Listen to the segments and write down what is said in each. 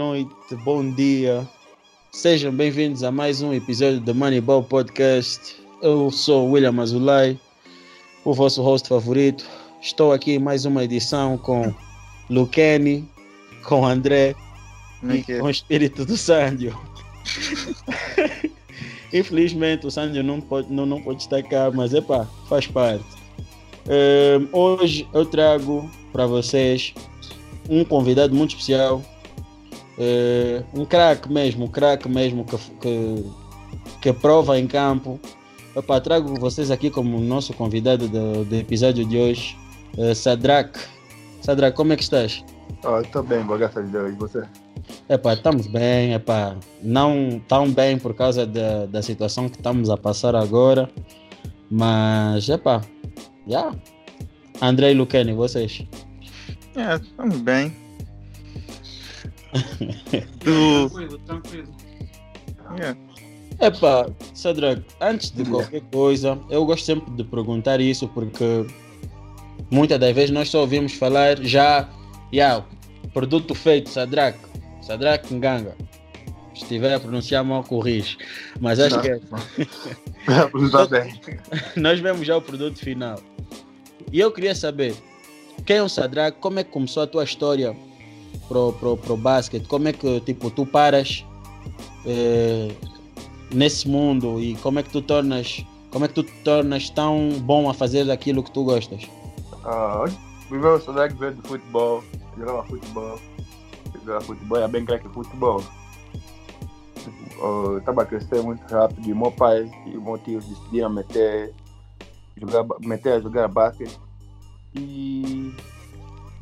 noite, bom dia. Sejam bem-vindos a mais um episódio do Moneyball Podcast. Eu sou o William Azulay, o vosso host favorito. Estou aqui em mais uma edição com Luqueni, com André e com o espírito do Sandio. Infelizmente o Sandio não pode, não, não pode estar cá, mas epá, faz parte. Um, hoje eu trago para vocês um convidado muito especial, uh, um craque mesmo, um craque mesmo que, que, que prova em campo. Epá, trago vocês aqui como nosso convidado do, do episódio de hoje, uh, Sadrak. Sadrak, como é que estás? Oh, estou bem, boa graças a Deus. E você? Epá, estamos bem, epá, não tão bem por causa da, da situação que estamos a passar agora, mas epá, já. Yeah. André e Luquene, vocês? É, estamos bem. Tranquilo, tranquilo. É. Epá, Sadrak, antes de qualquer coisa, eu gosto sempre de perguntar isso porque muitas das vezes nós só ouvimos falar já, yeah, produto feito, Sadrak, Sadrak Nganga. Se estiver a pronunciar mal, corrige. Mas acho Não. que é. Está bem. nós vemos já o produto final. E eu queria saber, quem é o Sadrak? Como é que começou a tua história pro, pro, pro basquete? Como é que tipo, tu paras eh, nesse mundo e como é que tu tornas como é que tu tornas tão bom a fazer aquilo que tu gostas? Ah, primeiro o Sadek veio do futebol, jogava futebol, jogava futebol, era bem craque futebol. Estava a crescer muito rápido e meu pai e meu tio decidiram meter, jogar, meter a jogar basquete. E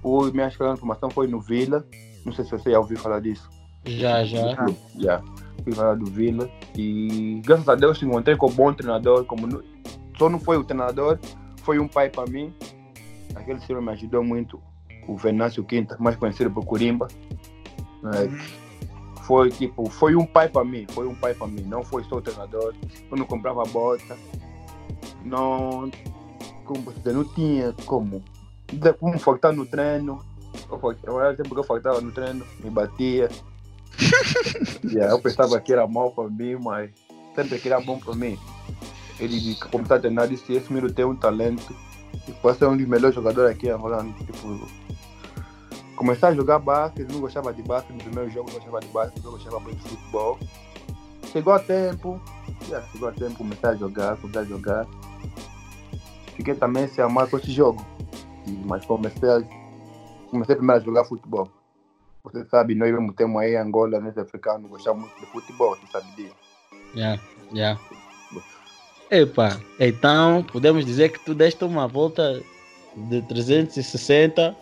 o, minha escola de formação foi no Vila, não sei se você já ouviu falar disso. Já, já. Já. Fui falar do Vila e graças a Deus encontrei com um bom treinador. Como não- só não foi o treinador, foi um pai para mim. Aquele senhor me ajudou muito, o Venâncio Quinta, mais conhecido por Corimba. né? Foi tipo, foi um pai para mim, foi um pai para mim, não foi só o treinador. Eu não comprava bota, não, como você não tinha como, como faltar no treino. Eu, tempo que eu faltava no treino, me batia. Yeah, eu pensava que era mal para mim, mas sempre que era bom para mim. Ele começou a treinar disse esse menino tem um talento. E pode ser um dos melhores jogadores aqui em Angola. Tipo, começar a jogar basquete, não gostava de basquete, no primeiro jogo não gostava de basquete, eu gostava muito de futebol. Chegou a tempo, yeah, chegou a tempo, comecei a jogar, comecei a jogar. Fiquei também sem amar com esse jogo. Mas comecei, a, comecei primeiro a jogar futebol. Você sabe, nós mesmo temos aí Angola, nós africanos, gostamos muito de futebol, você sabe disso. Já, já. Epa, então podemos dizer que tu deste uma volta de 360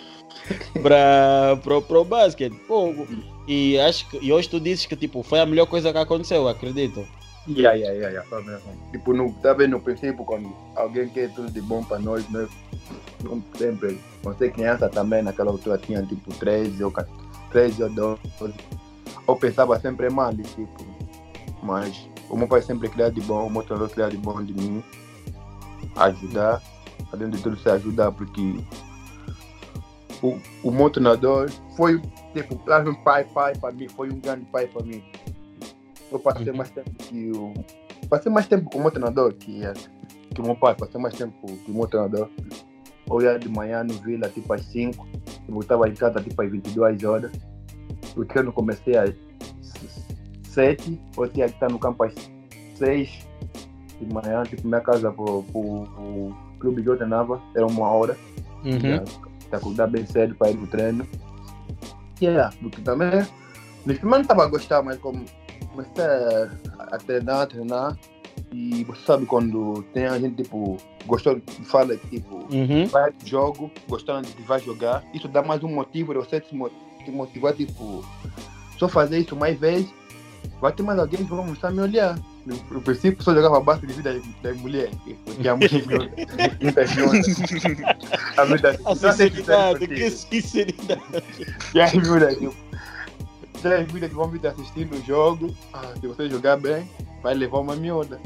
para pro, pro basquete. E acho que e hoje tu dizes que tipo foi a melhor coisa que aconteceu, acredito. Yeah, yeah, yeah, yeah, foi mesmo. Tipo, no, tá no princípio, quando alguém quer tudo de bom para nós, nós não sempre, você criança também, naquela altura tinha tipo 13 ou 14, 13 ou 12. Eu pensava sempre mal, tipo, mas o meu pai sempre queria de bom, o meu treinador queria de bom de mim, ajudar, além de tudo se ajudar, porque o, o meu treinador foi, tipo, um pai, pai para mim, foi um grande pai para mim. Eu passei mais tempo que o. Passei mais tempo com o meu treinador que, é- que o meu pai, passei mais tempo que o meu treinador. Eu ia de manhã no Vila, tipo às 5, e voltava em casa tipo às 22 horas. Porque eu não comecei às 7, eu tinha que estar no campo às 6 de manhã, tipo minha casa pro, pro, pro clube que eu treinava, era uma hora. Uhum. Já, já acordar bem cedo para ir no treino. E é, porque também, no primeiro não estava a gostar, mas como comecei a, treinar, a treinar, e você sabe quando tem a gente, tipo, gostou, fala, tipo, Uhum. vai pro jogo, gostando de que vai jogar, isso dá mais um motivo de você se motivar, tipo, só fazer isso mais vezes, vai ter mais alguém que vai começar a me olhar. No, no princípio, só jogava base de vida das, das mulheres, porque a mulher muitas A vida A sinceridade, que sinceridade. E aí, mulher, tipo, que vão vir assistindo o jogo, ah, se você jogar bem, vai levar uma miúda.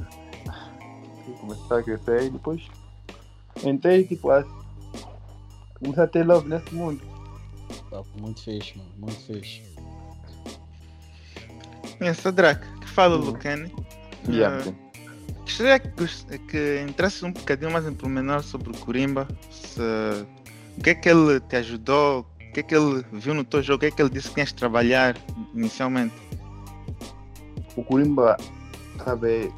Começar a crescer e depois entrei, tipo, a, comecei a ter love nesse mundo. Papo muito fixe, mano, muito fixe. É Sadraque, que fala Uhum. Lucane. Yeah. Ah, Gostaria que, que entrasse um bocadinho mais em pormenor sobre o Corimba. Se, o que é que ele te ajudou? O que é que ele viu no teu jogo? O que é que ele disse que tinhas de trabalhar inicialmente? O Corimba, sabe,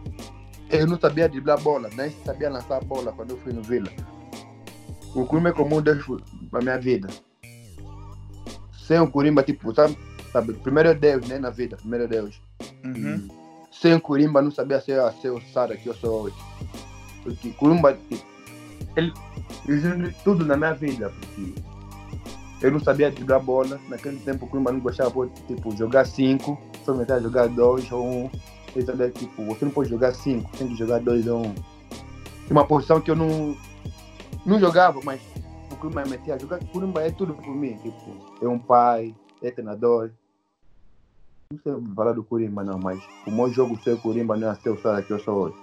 eu não sabia driblar bola, nem sabia lançar a bola quando eu fui no Vila. O Corimba é como um Deus na minha vida. Sem o Corimba, tipo, sabe, sabe, primeiro é Deus, né, na vida, primeiro é Deus. Uhum. Sem o Corimba, não sabia ser, ser o Sara que eu sou hoje. Porque Corimba, tipo, ele ajuda tudo na minha vida, porque eu não sabia driblar bola. Naquele tempo, o Corimba não gostava de tipo, jogar 5, só metade jogar 2 ou 1. Um. Ele sabia, tipo, você não pode jogar 5, tem que jogar 2 ou 1. Um. Uma posição que eu não, não jogava, mas o Corimba me metia a jogar. O Corimba é tudo por mim, tipo, é um pai, é treinador. Não sei falar do Corimba não, mas o meu jogo ser o Corimba não é ser o Sara que eu sou hoje.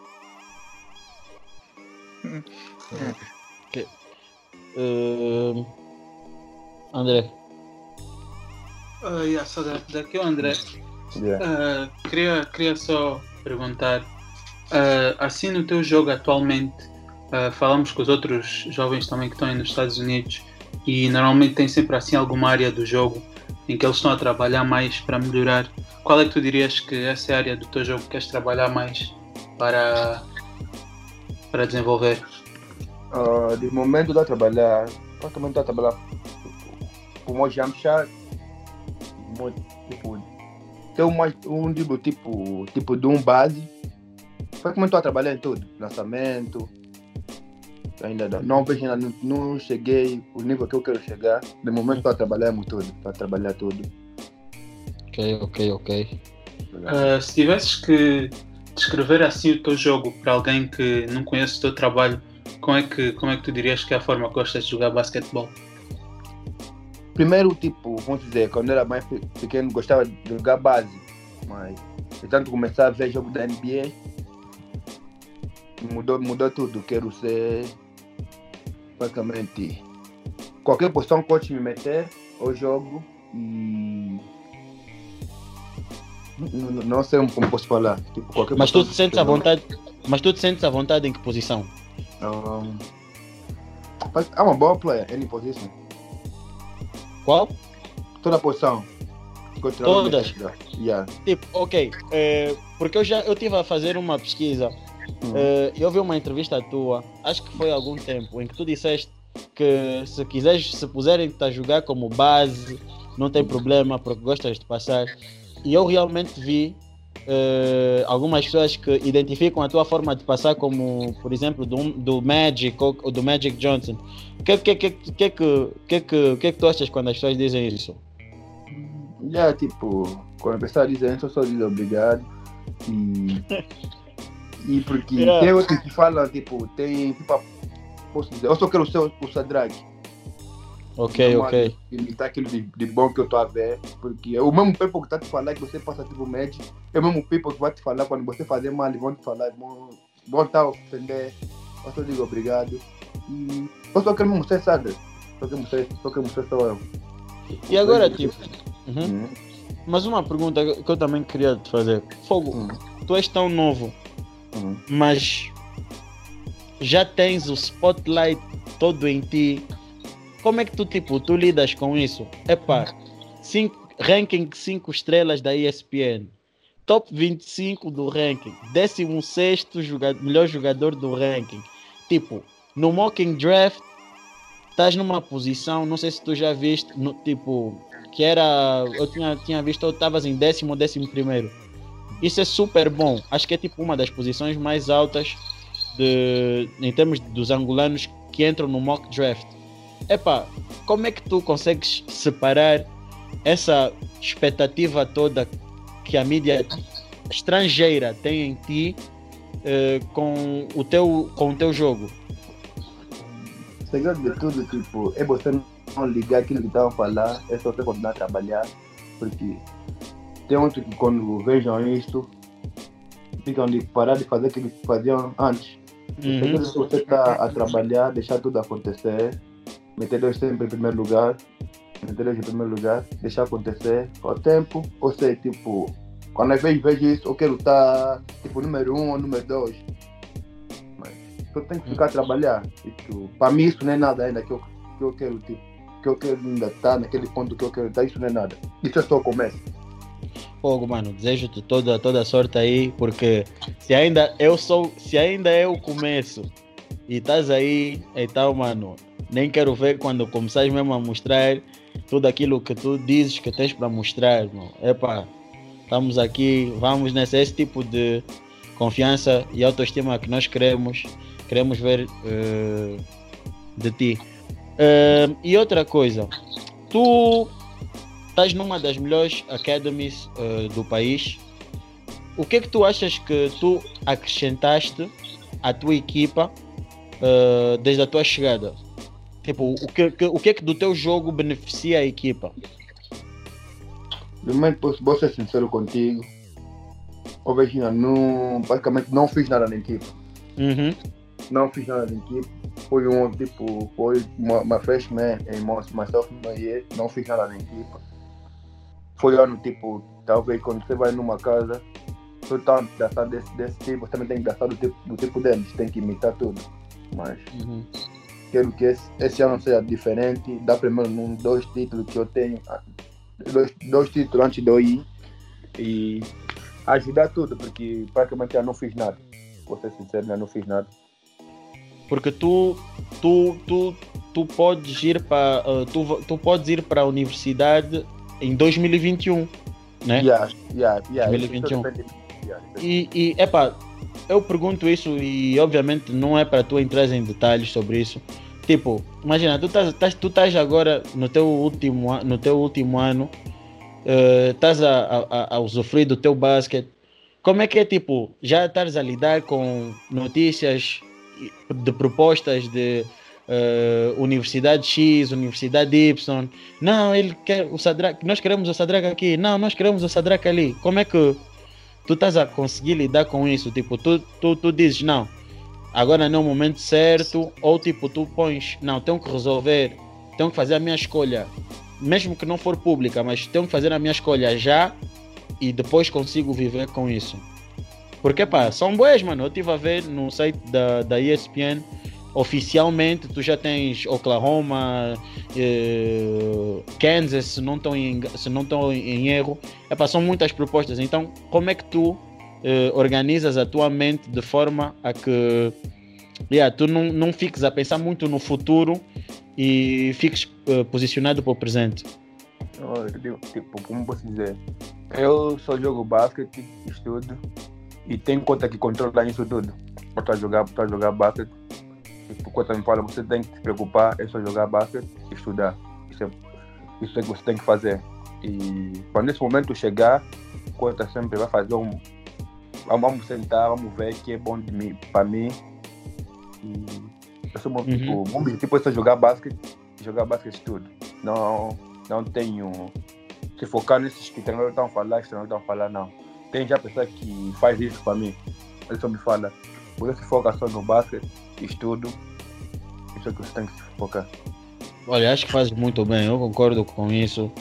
Ehm, André, Ah, yeah, só da- daqui o André. Yeah. Ah, queria, queria só perguntar, ah, assim no teu jogo atualmente, ah, falamos com os outros jovens também que estão aí nos Estados Unidos e normalmente tem sempre assim alguma área do jogo em que eles estão a trabalhar mais para melhorar. Qual é que tu dirias que essa é a área do teu jogo que queres trabalhar mais para, para desenvolver? Ah, de momento estou a trabalhar, praticamente estou a trabalhar com o meu mo- tipo, tem um, mais- um dribble tipo, tipo de um base, praticamente estou a trabalhar em tudo, lançamento, ainda não, não vejo ainda, não, não cheguei o nível que eu quero chegar, de momento estou a trabalhar em tudo, estou a trabalhar tudo. ok, ok, ok. Ah, se tivesses que descrever assim o teu jogo para alguém que não conhece o teu trabalho, como é que, como é que tu dirias que é a forma que gostas de jogar basquetebol? Primeiro, tipo, vamos dizer, quando era mais pe- pequeno, gostava de jogar base, mas de tanto começar a ver jogo da NBA, mudou, mudou tudo. Quero ser praticamente qualquer posição que o coach me meter, eu jogo e. Não, não- sei como posso falar. Tipo, Mas tu te sentes à vontade, mas tu te sentes à vontade em que posição? Um, but I'm a ball player, any position. Qual? Toda posição. que eu Todas? Yeah. Tipo, ok, eh, porque eu já eu tive a fazer uma pesquisa, Hum. eh, eu vi uma entrevista tua, acho que foi há algum tempo, em que tu disseste que se quiseres, se puserem-te a jogar como base, não tem problema, porque gostas de passar. E eu realmente vi eh, algumas pessoas que identificam a tua forma de passar como, por exemplo, do, do Magic ou, ou do Magic Johnson. O que, que, que, que, que, que, que, que que tu achas quando as pessoas dizem isso? Já, tipo, quando a pessoa diz isso, eu só digo obrigado. E. E porque Yeah. tem outros que falam, tipo, tem. Tipo, posso dizer, eu só quero o, o Sadraque. Ok, Não ok. Imitar aquilo de, de bom que eu estou a ver. Porque é o mesmo people que está te falar que você passa tipo médio, é o mesmo people que vai te falar quando você fazer mal, vão te falar, vão, vão estar a ofender. Eu só digo obrigado. E eu só quero mostrar, sabe? Só quero mostrar, só quero mostrar só eu. E agora, tipo, uhum. Hum, mas uma pergunta que eu também queria te fazer. Fogo, hum, tu és tão novo, hum. mas já tens o spotlight todo em ti. Como é que tu, tipo, tu lidas com isso? Epá, cinco, ranking 5 estrelas da ESPN. Top 25 do ranking. 16 joga melhor jogador do ranking. Tipo, no mocking draft, estás numa posição, não sei se tu já viste, no, tipo, que era. Eu tinha, tinha visto, eu estavas em décimo ou décimo primeiro. Isso é super bom. Acho que é tipo uma das posições mais altas de, em termos dos angolanos que entram no mock draft. Epá, como é que tu consegues separar essa expectativa toda que a mídia estrangeira tem em ti eh, com, o teu, com o teu jogo? O segredo de tudo, tipo, é você não ligar aquilo que estavam a falar, é só você continuar a trabalhar, porque tem outros que quando vejam isso, ficam de parar de fazer aquilo que faziam antes. Se você está a trabalhar, deixar tudo acontecer, meter Deus sempre em primeiro lugar, meter Deus em primeiro lugar, deixar acontecer ao tempo, ou seja, tipo, Quando às vezes vejo isso, eu quero estar tipo número um ou número dois. Mas eu tenho que ficar a trabalhar. Tipo, para mim isso não é nada ainda que eu, que eu quero, tipo, que eu quero ainda estar naquele ponto que eu quero estar, isso não é nada. Isso é só o começo. Fogo, mano, desejo-te toda, toda a sorte aí, porque se ainda eu sou, se ainda eu começo e estás aí, então, mano, nem quero ver quando começares mesmo a mostrar tudo aquilo que tu dizes que tens para mostrar, mano. Epa, estamos aqui, vamos nesse esse tipo de confiança e autoestima que nós queremos, queremos ver uh, de ti. Uh, e outra coisa, tu estás numa das melhores academies uh, do país. O que é que tu achas que tu acrescentaste à tua equipa desde a tua chegada? Tipo, o que, o que é que do teu jogo beneficia a equipa? Primeiro, posso vou ser sincero contigo. Ô, Vegina, não, basicamente não fiz nada na equipa. Uhum. Não fiz nada na equipa. Foi um, tipo, foi uma, uma freshman em myself, não fiz nada na equipa foi ano tipo, talvez quando você vai numa casa, tu tá dançando desse, desse tipo, você também tem que dançar do tipo, do tipo deles, tem que imitar tudo. Mas uhum. Quero que esse, esse ano seja diferente, dá primeiro num dois títulos que eu tenho, ah, dois, dois títulos antes de eu ir e ajudar tudo, porque praticamente eu não fiz nada. Vou ser sincero, eu não fiz nada. Porque tu, tu, tu, tu podes ir para uh, tu, tu podes ir para a universidade em 2021, né? Yeah, yeah, yeah. 2021. E, e epá, eu pergunto isso e obviamente não é para tu entrar em detalhes sobre isso. Tipo, imagina, tu estás tu agora no teu último, no teu último ano, uh, estás a, a, a usufruir do teu basquete. Como é que é, tipo, já estás a lidar com notícias de propostas de uh, Universidade X, Universidade Y. Não, ele quer o Sadrak, nós queremos o Sadrak aqui. Não, nós queremos o Sadrak ali. Como é que tu estás a conseguir lidar com isso? Tipo, tu, tu, tu dizes, não, agora não é o momento certo, ou tipo, tu pões, não, tenho que resolver, tenho que fazer a minha escolha, mesmo que não for pública, mas tenho que fazer a minha escolha já e depois consigo viver com isso. Porque, pá, são boas, mano. Eu estive a ver no site da, da ESPN oficialmente tu já tens Oklahoma, eh, Kansas, se não estão em, se não estão em erro. Epa, são muitas propostas. Então, como é que tu eh, organizas a tua mente de forma a que yeah, tu não, não fiques a pensar muito no futuro e fiques eh, posicionado para o presente? Tipo, como posso dizer? Eu só jogo basquete, estudo e tenho conta que controla isso tudo. Para jogar, para jogar basquete tipo, quando me fala, você tem que se preocupar, é só jogar basquete e estudar. Isso é, isso é que você tem que fazer. E quando esse momento chegar, conta sempre vai fazer um. Vamos sentar, vamos ver o que é bom para mim. E eu sou, uhum. tipo, o objetivo é só jogar basquete, jogar basquete tudo. Não, não tenho. Se focar nesses que treinadores estão a falar, que treinadores estão a falar, não. Tem já pessoa que faz isso para mim. Ele só me fala, você se foca só no basquete, estudo, isso é que você tem que se focar. Olha, acho que fazes muito bem, eu concordo com isso.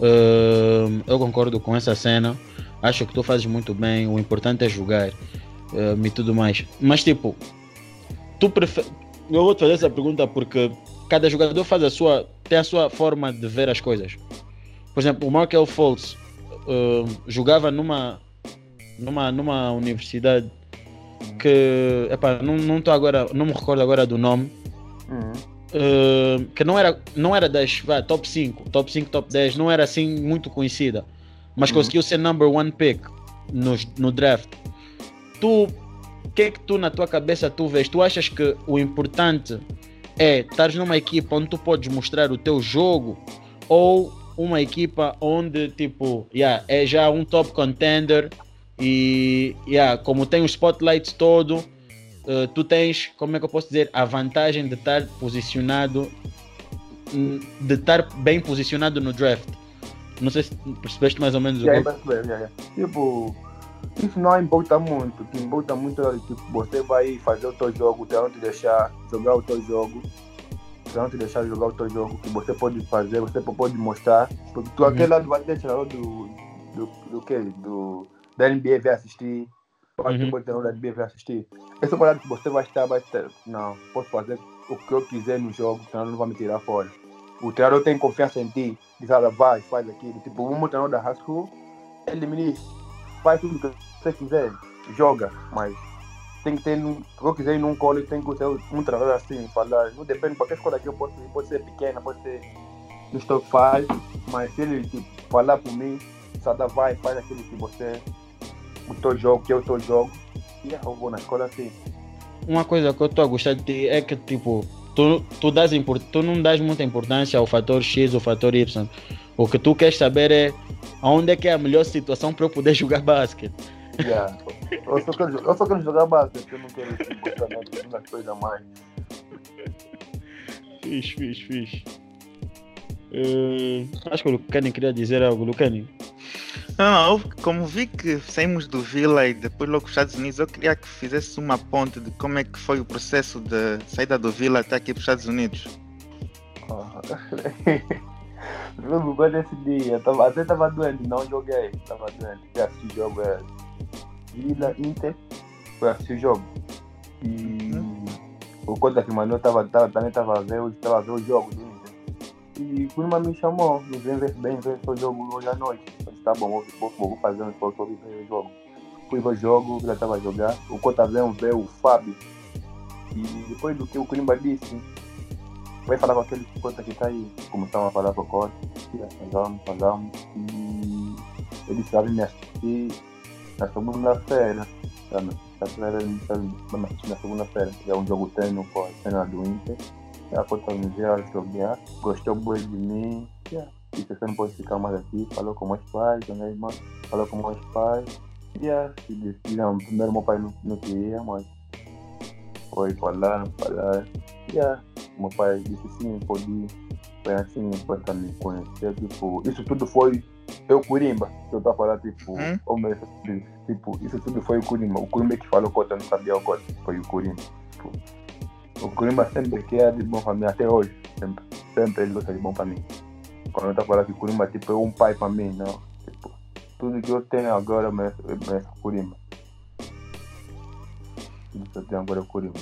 Uh, eu concordo com essa cena. Acho que tu fazes muito bem. O importante é jogar uh, e tudo mais. Mas, tipo, tu preferes. Eu vou te fazer essa pergunta porque cada jogador faz a sua. tem a sua forma de ver as coisas. Por exemplo, o Markel Fultz uh, jogava numa, numa, numa universidade que epá, não, não agora, não me recordo agora do nome. Uhum. Uh, que não era, não era das vai, top 5, top 5, top 10, não era assim muito conhecida, mas uhum. conseguiu ser number one pick no, no draft. Tu, o que é que tu na tua cabeça tu vês? Tu achas que o importante é estar numa equipa onde tu podes mostrar o teu jogo ou uma equipa onde tipo yeah, é já um top contender e yeah, como tem os spotlights todo, uh, tu tens, como é que eu posso dizer, a vantagem de estar posicionado, de estar bem posicionado no draft. Não sei se percebeste mais ou menos yeah, o que yeah, yeah. Tipo, isso não importa muito. O que importa muito é tipo, você vai fazer o teu jogo, te te deixar jogar o teu jogo. Te te deixar jogar o teu jogo, que você pode fazer, você pode mostrar. Porque tu, uhum. aquele lado vai ter do, do, do que? Do, da NBA vai assistir. Pode Uhum. ter da NBA vai assistir. Essa parada que você vai estar, vai ter. Não, posso fazer o que eu quiser no jogo, o treinador não vai me tirar fora. O treinador tem confiança em ti, diz, olha, vai, faz aquilo. Tipo, um treinador da high school, ele me diz, faz tudo que você quiser, joga, mas tem que ter, num- se eu quiser ir num college, tem que ter um treinador assim, falar, não depende, qualquer escola que eu posso ir, pode ser pequena, pode ser no top 5, mas se ele tipo, falar por mim, Sada vai, faz aquilo que você, o teu jogo, que é o teu jogo, e vou na escola assim. Uma coisa que eu estou a gostar de ti é que, tipo, tu, tu, das tu não dás muita importância ao fator X ou fator Y. O que tu queres saber é aonde é que é a melhor situação para eu poder jogar basquete. Yeah. Eu, só quero, eu só quero jogar basquete, eu não quero na- nas coisas mais. Fiz, fiz, fiz. Eh, acho que o Lucani queria dizer algo. Lucani, Não, como vi que saímos do Vila e depois logo os Estados Unidos, eu queria que fizesse uma ponte de como é que foi o processo de saída do Vila até aqui para os Estados Unidos. Ah. Eu me lembro desse dia, tava, até estava doente, não joguei, estava doente. Fui assistir o jogo, é, Vila Inter, foi assistir o jogo. E o Conta que mandou tava, tava, também estava a ver, o- tava a ver o jogo Inter. E Kurma me chamou, me vem ver bem, ver o jogo hoje à noite. Eu disse, tá bom, vou, vou, vou fazer um esforço para ver o jogo. Fui ver o jogo, Vila estava a jogar, o Conta veio o Fábio. E depois do que o Kurimba disse, vai falar com aquele conta que tá aí, começaram a falar com o Cota, falamos, falamos, e ele sabe me assistir na segunda-feira, na assistir na segunda-feira, é um jogo treino com a cena do Inter, a Cota me veio a jogar, gostou muito de mim, yeah. disse você não pode ficar mais aqui, falou com meus pais, com minha irmã, falou com meus pais, yeah. e não, primeiro meu pai não, não queria, mas foi falar, falar, yeah meu pai disse sim, pode ir. Foi assim, depois para me conhecer, tipo, isso tudo foi eu Curimba, eu estava falando, tipo, Hum? oh, meu, tipo, isso tudo foi o Curimba, o Curimba que falou Cota, não sabia o Cota, foi o Curimba. Tipo, o Curimba sempre quer de bom para mim, até hoje, sempre, sempre ele gosta de bom para mim. Quando eu estava falando que o Curimba, tipo, é um pai para mim, não, tipo, tudo que eu tenho agora merece, merece o Curimba. Tudo que eu tenho agora é o Curimba.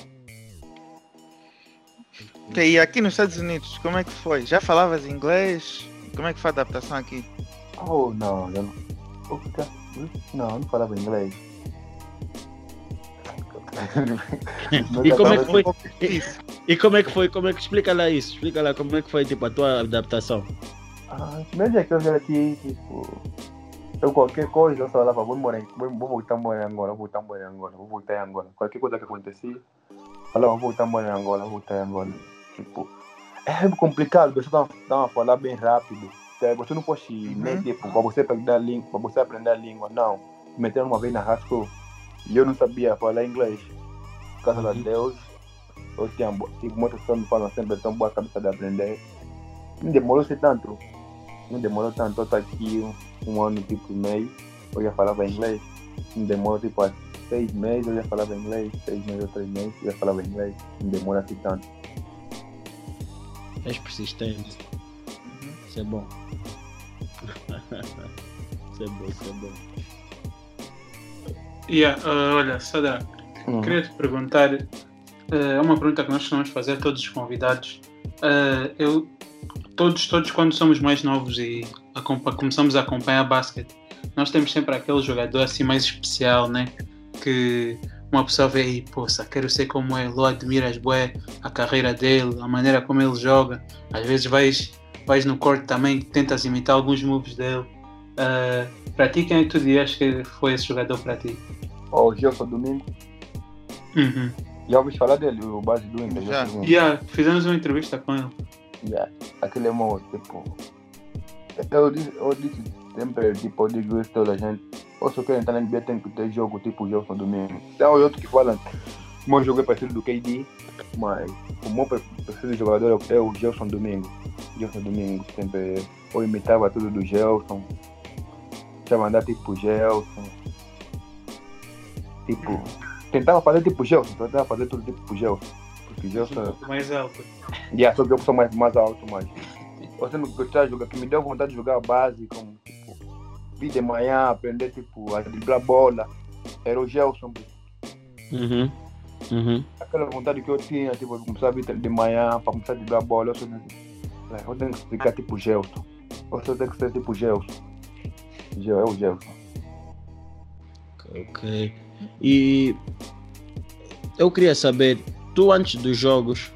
E aqui nos Estados Unidos, como é que foi? Já falavas inglês? Como é que foi a adaptação aqui? Oh, não, eu não. Não, eu não falava inglês. E como é que foi? Difícil. E como é que foi? Como é que explica lá isso? Explica lá como é que foi tipo a tua adaptação. Ah, primeiro dia que eu vim aqui, tipo. Eu qualquer coisa, eu falava, vou morar, vou, vou voltar a morar em Angola, vou voltar a morar em Angola, vou voltar em Angola. Qualquer coisa que acontecia, falava, vou voltar a morar em Angola, vou voltar em Angola. Tipo, é complicado, você tá, tá a falar bem rápido. Tá? Você não pode Uhum. nem tipo, para você aprender a língua, para você aprender a língua, não. Me meteram uma vez na school e eu não sabia falar inglês. Graças a Uhum. Deus, eu tinha, bo- e muitas pessoas me falam sempre, tão boa cabeça de aprender. Não demorou ser tanto. Não demorou tanto, eu tô aqui um, um ano tipo e meio, eu já falava inglês. Não demorou tipo seis meses, eu já falava inglês, seis meses ou três meses, eu já falava inglês. Não demora assim tanto. És persistente. Isso é bom. isso é bom, isso é bom. Yeah, uh, olha, Sada, queria te perguntar, uh, é uma pergunta que nós costumamos fazer a todos os convidados. Uh, eu, todos, todos quando somos mais novos e acompa- começamos a acompanhar basquete, nós temos sempre aquele jogador assim mais especial, né? Que uma pessoa vê e, poxa, quero ser como ele, ou admiras bué a carreira dele, a maneira como ele joga. Às vezes vais, vais no corte também, tentas imitar alguns moves dele. Uh, para ti, quem é que tu dirias que foi esse jogador para ti? Ó, o Gilson Domingo, Uhum. já ouvi falar dele, o base do Inter. Já. Gilson. Yeah, fizemos uma entrevista com ele. Yeah. Aquele é meu, tipo. Eu disse, eu disse sempre, tipo, eu digo isso toda a gente. Ou se eu quero entrar na NBA, tem que ter jogo tipo o Gelson Domingo. Tem outros que falam, o meu jogo é parecido do KD, mas o meu pre- preferido jogador é o Gelson Domingo. Gelson Domingo, sempre. Eu imitava tudo do Gelson. Tentava andar tipo Gelson. Tipo, tentava fazer tipo Gelson, tentava fazer tudo tipo Gelson. Porque Um Gelson. pouco mais alto. Yeah, só que eu sou mais, mais alto, mas. Você não gostar de jogar, que me deu vontade de jogar a base, como tipo. subir de manhã, aprender tipo, a driblar bola. Era o Gelson. Uhum. Uhum. Aquela vontade que eu tinha, tipo, de começar a vir de manhã para começar a driblar bola. Eu, eu tenho que explicar tipo Gelson. Eu só tenho que ser tipo Gelson. Gel, é o Gelson. Ok. E eu queria saber, tu antes dos jogos,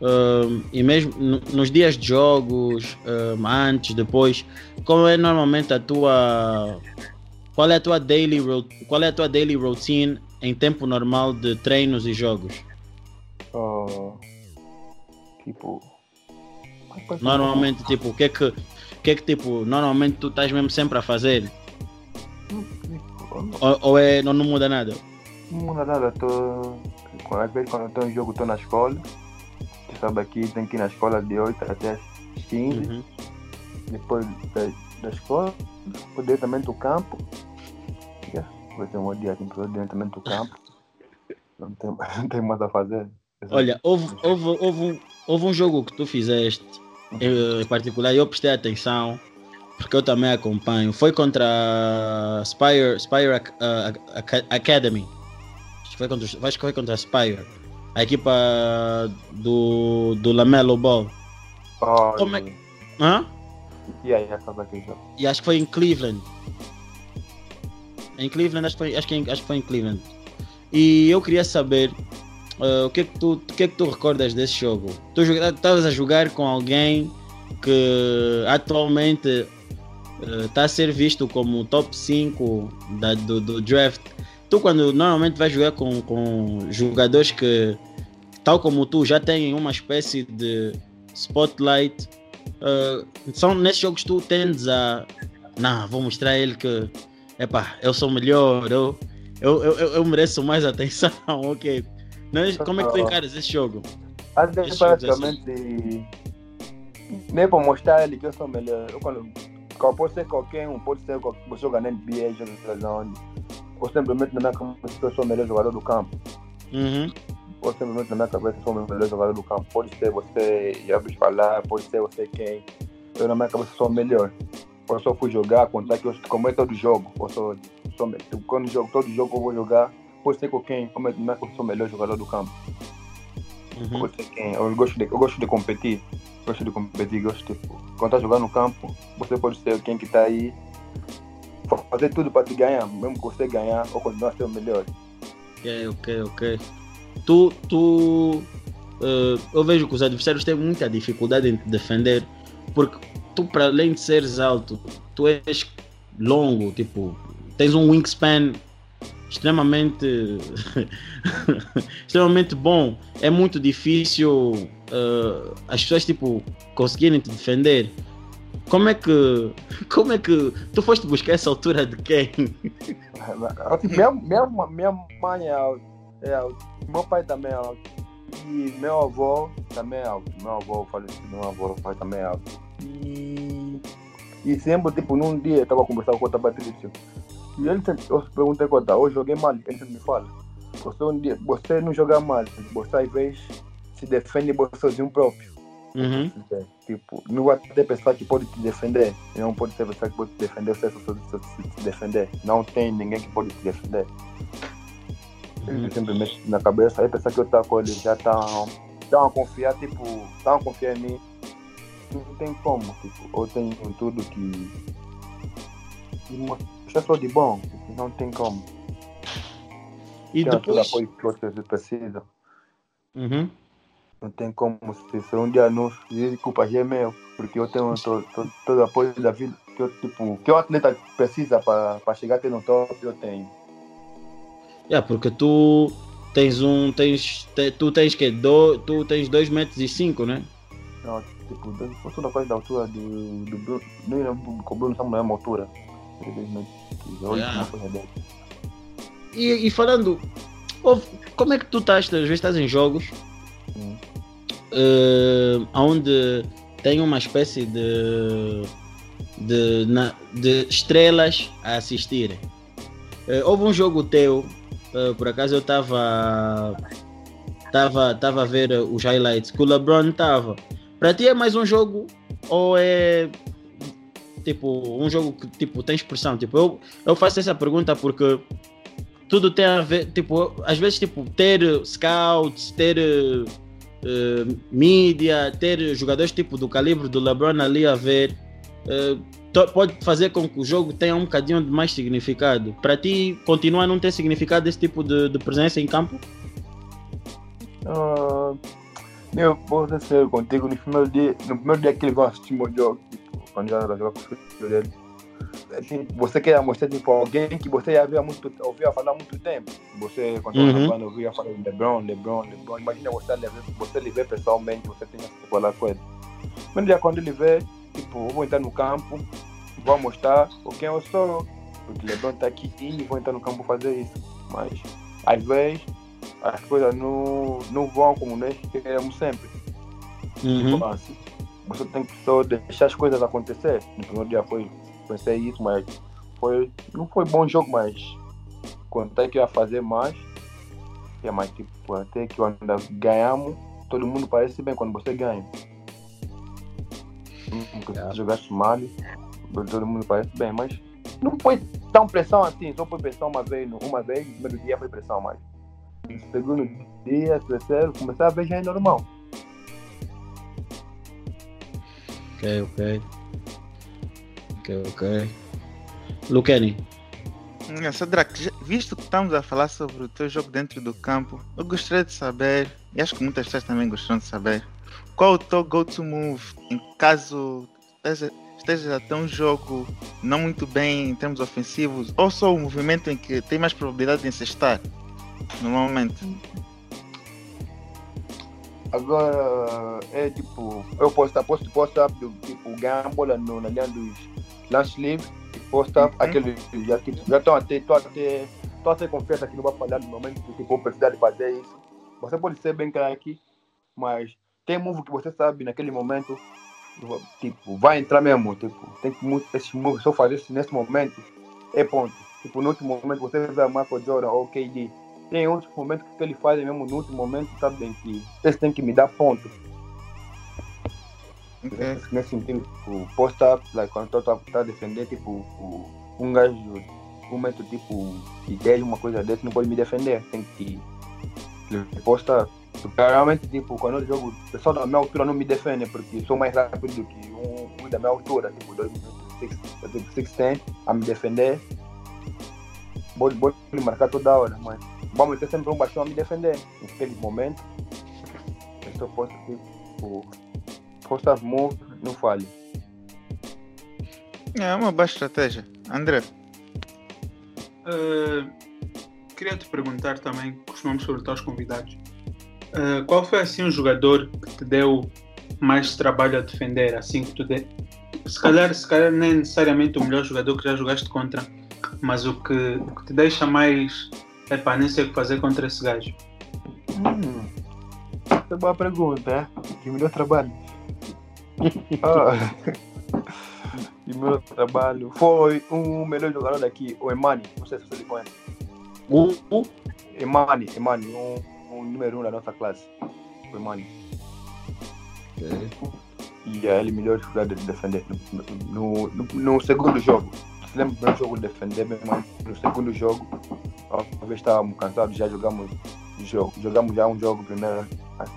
um, e mesmo no- nos dias de jogos, um, antes, depois, qual é normalmente a tua. Qual é a tua daily qual é a tua daily routine em tempo normal de treinos e jogos? Ah, tipo. Normalmente, tipo, o que é que, que é que tipo, normalmente tu estás mesmo sempre a fazer? Ou, ou é, não, não muda nada? Não muda nada, tô. Às vezes quando eu estou em jogo estou na escola. Você sabe aqui tem que ir na escola de 8 até as 15. Uhum. Depois da, da escola, vou diretamente do campo. Yeah. Vai ter um dia aqui, vou diretamente do campo. Não tem, não tem mais a fazer. Olha, houve, houve, houve, um, houve um jogo que tu fizeste, eh, em particular, eu prestei atenção, porque eu também acompanho. Foi contra a Spire, Spire Ac- Academy. Acho que foi contra, acho que foi contra a Spire. A equipa do, do Lamelo Ball. Oh, Como é Hã? E aí, já. E acho que foi em Cleveland. Em Cleveland, acho que foi, acho que, acho que foi em Cleveland. E eu queria saber ah, o, que é que tu, o que é que tu recordas desse jogo? Tu estavas a jogar com alguém que atualmente está a ser visto como top 5 da, do, do draft. Tu, quando normalmente vais jogar com, com jogadores que, tal como tu, já têm uma espécie de spotlight, ah, são nesses jogos tu tendes a. Não, vou mostrar a ele que. Epá, eu sou melhor, eu, eu, eu- eu mereço mais atenção, ok. Mas como é que tu encaras esse jogo? Jogo é praticamente. Nem para mostrar ele que eu sou melhor. Eu, quando, pode ser qualquer um, pode ser qualquer você joga na NBA, joga na. Ou simplesmente na minha cabeça que eu sou o melhor jogador do campo. Uhum. Ou simplesmente na minha cabeça que eu sou o melhor jogador do campo. Pode ser você, já ouviu falar, pode ser você quem. Eu na minha cabeça sou o melhor. Eu só fui jogar, contar que eu, como é todo jogo. Eu sou, sou, quando jogo, todo jogo eu vou jogar, pode ser com quem, como é minha cabeça eu sou o melhor jogador do campo. Uhum. Você quem? Eu gosto de, eu gosto de competir. Gosto de competir, gosto tipo. Quando tá jogando no campo, você pode ser quem que tá aí. fa- Fazer tudo para te ganhar, mesmo que você ganhar ou continuar a ser o melhor. Ok, ok, ok. Tu, tu eh, eu vejo que os adversários têm muita dificuldade em te defender, porque tu, para além de seres alto, tu és longo, tipo, tens um wingspan extremamente extremamente bom. É muito difícil eh, as pessoas tipo conseguirem te defender. Como é que como é que tu foste buscar essa altura de quem? Minha, minha, minha mãe é alta, é alta. Meu pai também é alto. E meu avô também é alto. Meu avô falecido, meu avô pai também é alto. E, e sempre, tipo, num dia eu tava conversando com o Patrício. E ele sempre, eu perguntei quando eu joguei mal. Ele sempre me fala: você, você não joga mal, você às vezes se defende você sozinho próprio. Uhum. Tipo, não vai ter pessoa que pode te defender. Não pode ter pessoa que pode te defender, você só se defender. Não tem ninguém que pode te defender. Uhum. Ele sempre mexe na cabeça. Aí pessoa que eu tava com ele já estão a confiar, tipo, estão a confiar em mim. Não tem como, tipo, eu tenho tudo que. Mostrar só de bom, não tem como. E Tem todo depois. apoio que você precisa. Uhum. Não tem como se, se um dia não se culpa já é meu, porque eu tenho to, to, todo o apoio da vida que eu, tipo, que o atleta precisa para chegar até no top, eu tenho. É, porque tu tens um. Tens, te- tu tens que? Do, tu tens 2 metros e 5, né? Não, tipo, eu sou toda coisa da altura do, do Bruno, é com o Bruno estamos na mesma altura. Infelizmente, hoje Yeah. E, e falando. Como é que tu estás? Às vezes estás em jogos Hum. eh, onde tem uma espécie de. De, na- de estrelas a assistirem. Eh, houve um jogo teu, eh, por acaso eu estava tava, tava a ver os highlights que o LeBron estava. Para ti é mais um jogo ou é tipo, um jogo que tipo, tem expressão. Tipo, eu, eu faço essa pergunta porque tudo tem a ver, tipo, às vezes, tipo, ter scouts, ter uh, mídia, ter jogadores tipo do calibre do LeBron ali a ver, uh, pode fazer com que o jogo tenha um bocadinho de mais significado. Para ti, continua a não ter significado esse tipo de, de presença em campo? Uh, eu vou ser sério contigo, no primeiro dia, no primeiro dia que ele vai assistir o meu jogo, tipo, quando já jogar com o filho dele, é, tipo, você quer mostrar tipo, alguém que você já ouvia, muito, ouvia falar há muito tempo. Você, quando uhum. estava ouvia falar de LeBron, LeBron, LeBron. Imagina você, você lhe ver pessoalmente, você tem que falar com ele. Mas dia quando ele vê, tipo, eu vou entrar no campo, vou mostrar quem eu sou, porque LeBron está aqui e vou entrar no campo fazer isso. Mas, às vezes, as coisas não, não vão como nós queremos sempre. Uhum. Tipo assim, você tem que só deixar as coisas acontecer. No primeiro dia foi, pensei isso, mas foi, não foi bom jogo, mas quando é que ia fazer mais, é mais tipo, até que quando ganhamos, todo mundo parece bem quando você ganha. Porque yeah. se jogasse mal, todo mundo parece bem, mas não foi tão pressão assim, só foi pressão uma vez, uma vez, no primeiro dia foi pressão mais segundo dia, terceiro, começar a ver já é normal. Ok, ok. Ok, ok. Luqueni. Sadraque, visto que estamos a falar sobre o teu jogo dentro do campo, eu gostaria de saber, e acho que muitas pessoas também gostam de saber, qual o teu go-to move em caso esteja a ter um jogo não muito bem em termos ofensivos, ou só o movimento em que tem mais probabilidade de encestar? Normalmente. Agora é tipo, eu posso posto posto up do tipo ganhar bola no, na linha dos lance livre e posto up uhum. aquele já tipo, já estão até estou até estou a ter confiança que não vai falhar no momento que tipo, precisar de fazer isso. Você pode ser bem craque, mas tem move que você sabe naquele momento tipo, vai entrar mesmo, tipo, tem que esse move só fazer nesse momento, é ponto. Tipo, no último momento você vê a Michael Jordan ou KD, tem outros momentos que ele faz mesmo no último momento, sabem que vocês têm que me dar ponto. Okay. Nesse sentido, tipo, posta like, quando eu estou a defender, tipo, um gajo, um momento tipo, de 10, uma coisa desse, não pode me defender. Tem que posta Realmente, tipo, quando eu jogo, o pessoal da minha altura não me defende, porque sou mais rápido do que um, um da minha altura, tipo, 2 6 a me defender. Vou, vou marcar toda hora, mas vamos ter sempre um baixão a me defender. Naquele momento, eu só posso, tipo, posso move, não falhe. É uma boa estratégia. André? Uh, queria te perguntar também, costumamos perguntar aos convidados, uh, qual foi assim um jogador que te deu mais trabalho a defender, assim que tu de... se calhar, se calhar nem necessariamente o melhor jogador que já jogaste contra, mas o que, o que te deixa mais é pá, nem sei o que fazer contra esse gajo. Hum, essa é boa pergunta, é? Que melhor trabalho. ah, que melhor trabalho. Foi um melhor jogador daqui, o Emani. Não sei se você conhece. O? Uh. Emani, Emani, um, um número um da nossa classe. O Emani. Okay. E é ele melhor jogador de defender no, no, no segundo jogo lembro do jogo defender, mas no segundo jogo, talvez estávamos cansados, já jogamos jogo, jogamos já um jogo primeiro,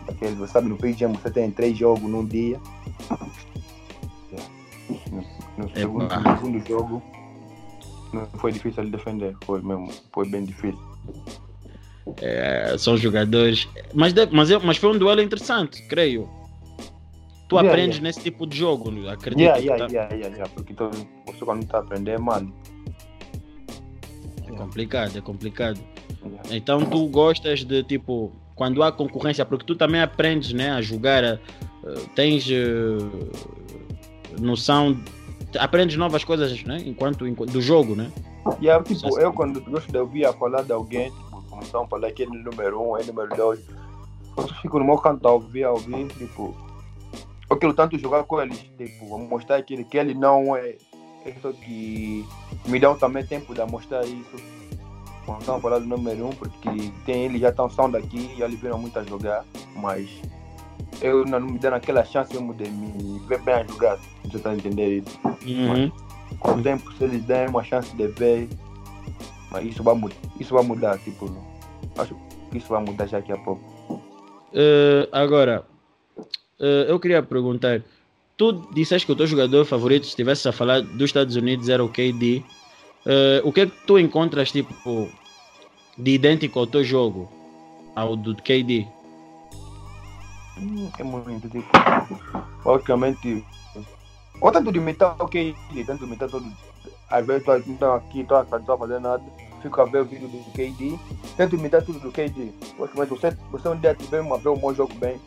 aquele, você sabe, no PGM você tem três jogos num dia. No, no, segundo, no segundo jogo não foi difícil de defender, foi mesmo, foi bem difícil. É, são jogadores. Mas, mas, mas foi um duelo interessante, creio tu yeah, aprendes yeah. nesse tipo de jogo, acredito. Yeah, yeah, tá... yeah, yeah, yeah, porque então, você quando está aprendendo é mal. É complicado, é complicado. Então tu gostas de tipo, quando há concorrência, porque tu também aprendes né, a jogar, uh, tens uh, noção, aprendes novas coisas né, enquanto, enquanto do jogo, né? Yeah, tipo, eu quando gosto de ouvir a falar de alguém, tipo, começam a falar que é número um, é número dois, eu fico no meu canto a ouvir, a ouvir, tipo, eu quero tanto jogar com eles, tipo, mostrar que ele, que ele não é isso que me dão também tempo de mostrar isso. Estão falando do número um, porque tem eles já estão são daqui, já viram muito a jogar, mas eu não me dando aquela chance mesmo de me ver bem a jogar. Você está a entender isso? Uhum. Com o tempo, se eles derem uma chance de ver, mas isso vai, isso vai mudar, tipo, acho que isso vai mudar já daqui a pouco. Eh, agora, eu queria perguntar: tu disseste que o teu jogador favorito, se estivesse a falar dos Estados Unidos, era o KD. Eh, o que é que tu encontras, tipo, de idêntico ao teu jogo, ao do KD? Hum, É muito, tipo, basicamente, ou tanto de imitar o ele, tanto de imitar todo, às vezes estou então, aqui, estou a fazer nada, fico a ver o vídeo do KD, tento imitar tudo do KD, basicamente, você, você um dia tiver uma ver um bom jogo bem,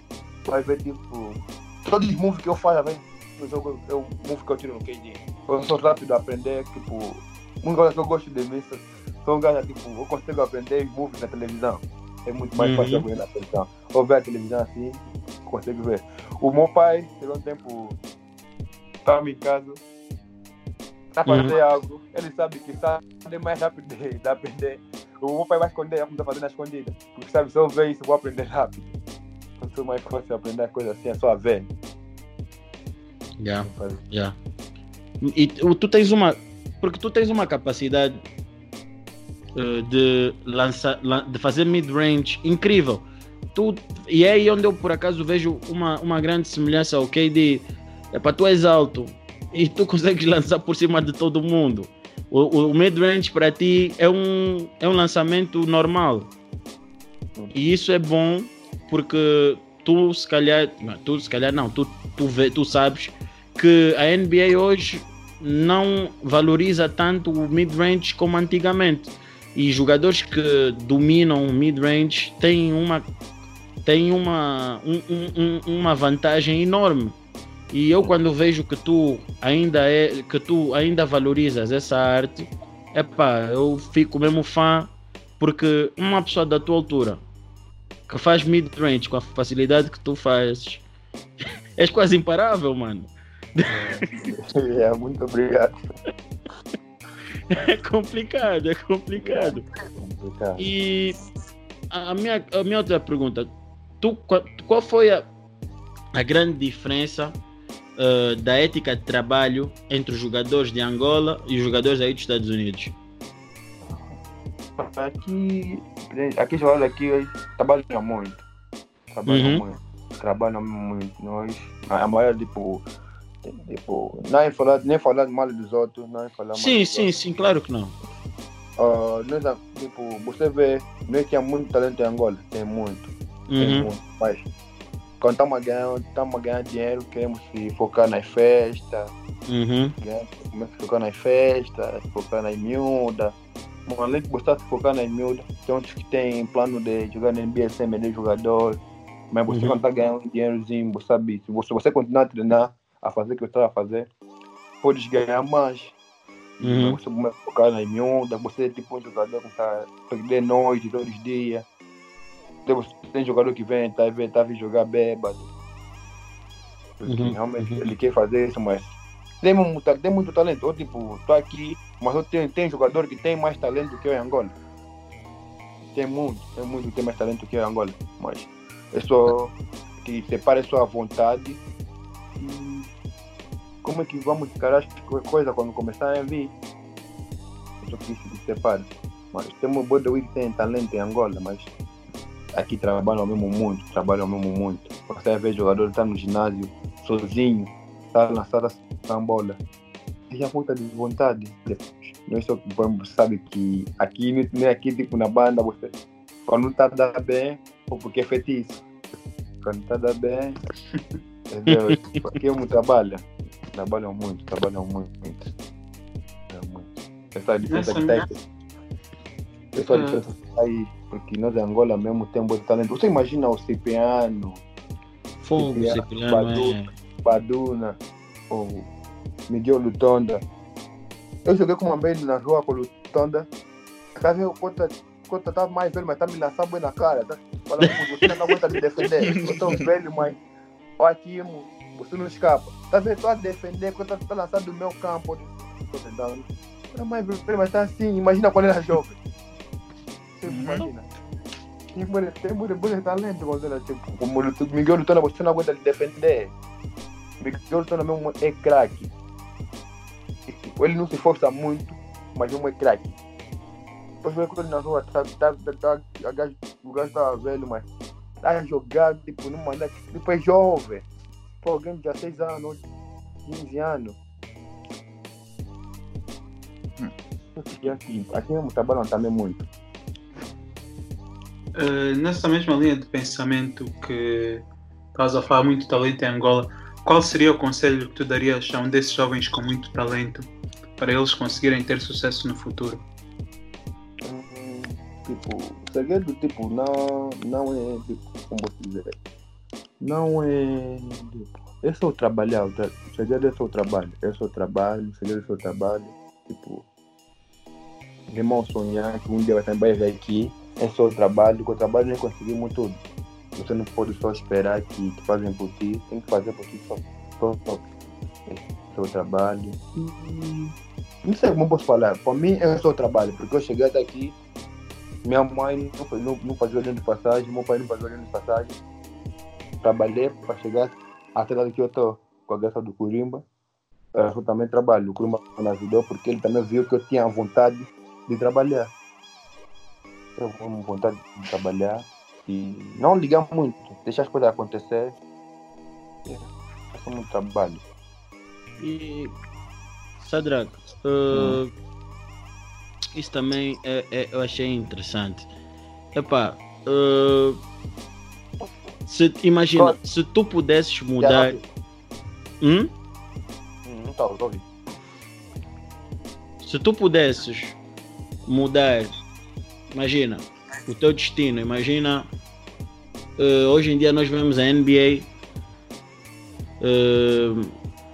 vai ver, tipo, todos os moves que eu faço, vezes, no jogo, é o move que eu tiro no KD. Eu sou rápido a aprender, tipo, uma coisa que eu gosto de mim, sou- um cara, tipo, eu consigo aprender moves na televisão. É muito mais Uhum. fácil aprender na televisão. Ou ver a televisão assim, consigo ver. O meu pai, teve um tempo, estava em casa, tá fazer algo, ele sabe que sabe mais rápido de, de aprender. O meu pai vai esconder, é como está fazendo a escondida. Porque sabe, se eu ver isso, eu vou aprender rápido. Então, sou mais fácil aprender coisa assim, é só ver. Já, já. E tu, tens uma. Porque tu tens uma capacidade eh, de lançar, lan- de fazer mid-range incrível. Tu, e é aí onde eu por acaso vejo uma, uma grande semelhança ao KD. É para tu és alto e tu consegues lançar por cima de todo mundo. O, o, o mid-range para ti é um, é um lançamento normal. E isso é bom porque tu se calhar, tu se calhar não, tu, tu, vê, tu sabes que a NBA hoje não valoriza tanto o mid-range como antigamente. E jogadores que dominam o mid-range têm uma, têm uma, um- um- um- uma vantagem enorme. E eu quando vejo que tu ainda é que tu ainda valorizas essa arte, epá, eu fico mesmo fã porque uma pessoa da tua altura que faz mid-range com a facilidade que tu fazes, és quase imparável, mano. é, muito obrigado. É complicado, é complicado. Complicado. E a, minha, a minha outra pergunta, tu, qual, qual foi a, a grande diferença eh, da ética de trabalho entre os jogadores de Angola e os jogadores aí dos Estados Unidos? Aqui, aqui jogadores aqui trabalham muito. Trabalham Uhum. muito. Trabalham muito. Nós, a maioria, tipo, tipo, nem falar, nem falar mal dos outros, nem falar mal Sim, sim, outros. sim, claro que não. Ah, nós, tipo, você vê, nós temos muito talento em Angola, tem muito, tem Uhum. muito. Mas quando estamos a ganhar, estamos a ganhar dinheiro, queremos se focar nas festas, Uhum. a focar nas festas, focar nas miúdas. Além de gostar de focar nas miúdas, tem outros que têm plano de jogar na NBA sem melhor jogador. Mas você Uhum. quando está ganhando um dinheirozinho, você sabe, se você, continuar a treinar, a fazer o que você está a fazer, podes ganhar mais. Uhum. Você começa a focar nas miúdas, você é tipo um jogador que está perder noite todos os dias. Tem, jogador que vem, tá, vem, tá vindo jogar bêbado. Uhum, realmente uhum. ele quer fazer isso, mas tem muito, tem muito talento. Eu, tipo, tô aqui, mas eu tenho, tem jogador que tem mais talento que eu em Angola. Tem muito, tem muito que tem mais talento que eu em Angola. Mas é só que separe sua vontade e como é que vamos encarar as co- coisas quando começarem a vir. É só que que separe. Mas temos boi que tem talento em Angola, mas aqui trabalham mesmo muito, trabalham mesmo muito. Você ver jogador tá no ginásio sozinho, tá na sala bola. Tem a falta de vontade. Nós só vamos sabe que aqui, não é aqui tipo na banda, você quando tá dando bem, ou porque é feitiço. Quando tá dando bem, entendeu? Aqui é muito trabalho. Trabalham muito, trabalham muito. Muito. Essa é a diferença que tá aí. Essa é a diferença que tá aí. Porque nós em Angola mesmo temos muito talento. Você imagina o Cipriano, Fogo, Cipriano, Cipriano, é. Baduna, ou Miguel Lutonda. Eu joguei com uma vez na rua com o Lutonda. Tá vendo? Conta, conta tá mais velho, mas tá me lançando bem na cara. Tá falando com você, não aguenta me defender. Eu tô velho, mas ó aqui, você não escapa. Tá vendo? Tô a defender, quando tá, lançando do meu campo. Tô tentando. Tá mais velho, mas tá assim. Imagina quando era jovem. Você Uhum. imagina. Tem muito, talento, Gonzalo. Como o Miguel Lutona, você não aguenta lhe defender. Miguel Lutona mesmo é craque. Tipo, ele não se esforça muito, mas mesmo é craque. Depois vê quando ele na rua, tá, tá, tá, tá, o gajo tá velho, mas tá jogando, tipo, não manda, tipo, é jovem. Pô, alguém de 16 anos, 15 anos. Hum. E assim, aqui mesmo trabalham também muito. Uh, nessa mesma linha de pensamento que estás a falar muito talento em Angola, qual seria o conselho que tu darias a um desses jovens com muito talento para eles conseguirem ter sucesso no futuro? Hum, tipo, o segredo, tipo, não, não é, tipo, como posso dizer, não é, tipo, é só trabalhar, o, o segredo é só o trabalho, é só o trabalho, o segredo é só o trabalho, tipo, irmão sonhar que um dia vai também vir aqui, é só o trabalho, com o trabalho nós conseguimos tudo. Você não pode só esperar que te fazem por ti, tem que fazer por ti só, só, só, é o trabalho. E, não sei como eu posso falar, para mim é só trabalho, porque eu cheguei até aqui, minha mãe não, não, não fazia olhando de passagem, meu pai não fazia olhando de passagem. Trabalhei para chegar até lá que eu estou, com a graça do Curimba. Eu também trabalho, o Curimba me ajudou porque ele também viu que eu tinha vontade de trabalhar. Eu tenho vontade de trabalhar e não ligar muito, deixar as coisas acontecer. É, é muito trabalho. E Sadrak, uh, isso também é, é- eu achei interessante. Epá, uh, se, imagina, Qual- se tu pudesses mudar. Hum? Hum, Não ouvindo. Se tu pudesses mudar, imagina, o teu destino, imagina, eh, hoje em dia nós vemos a NBA eh,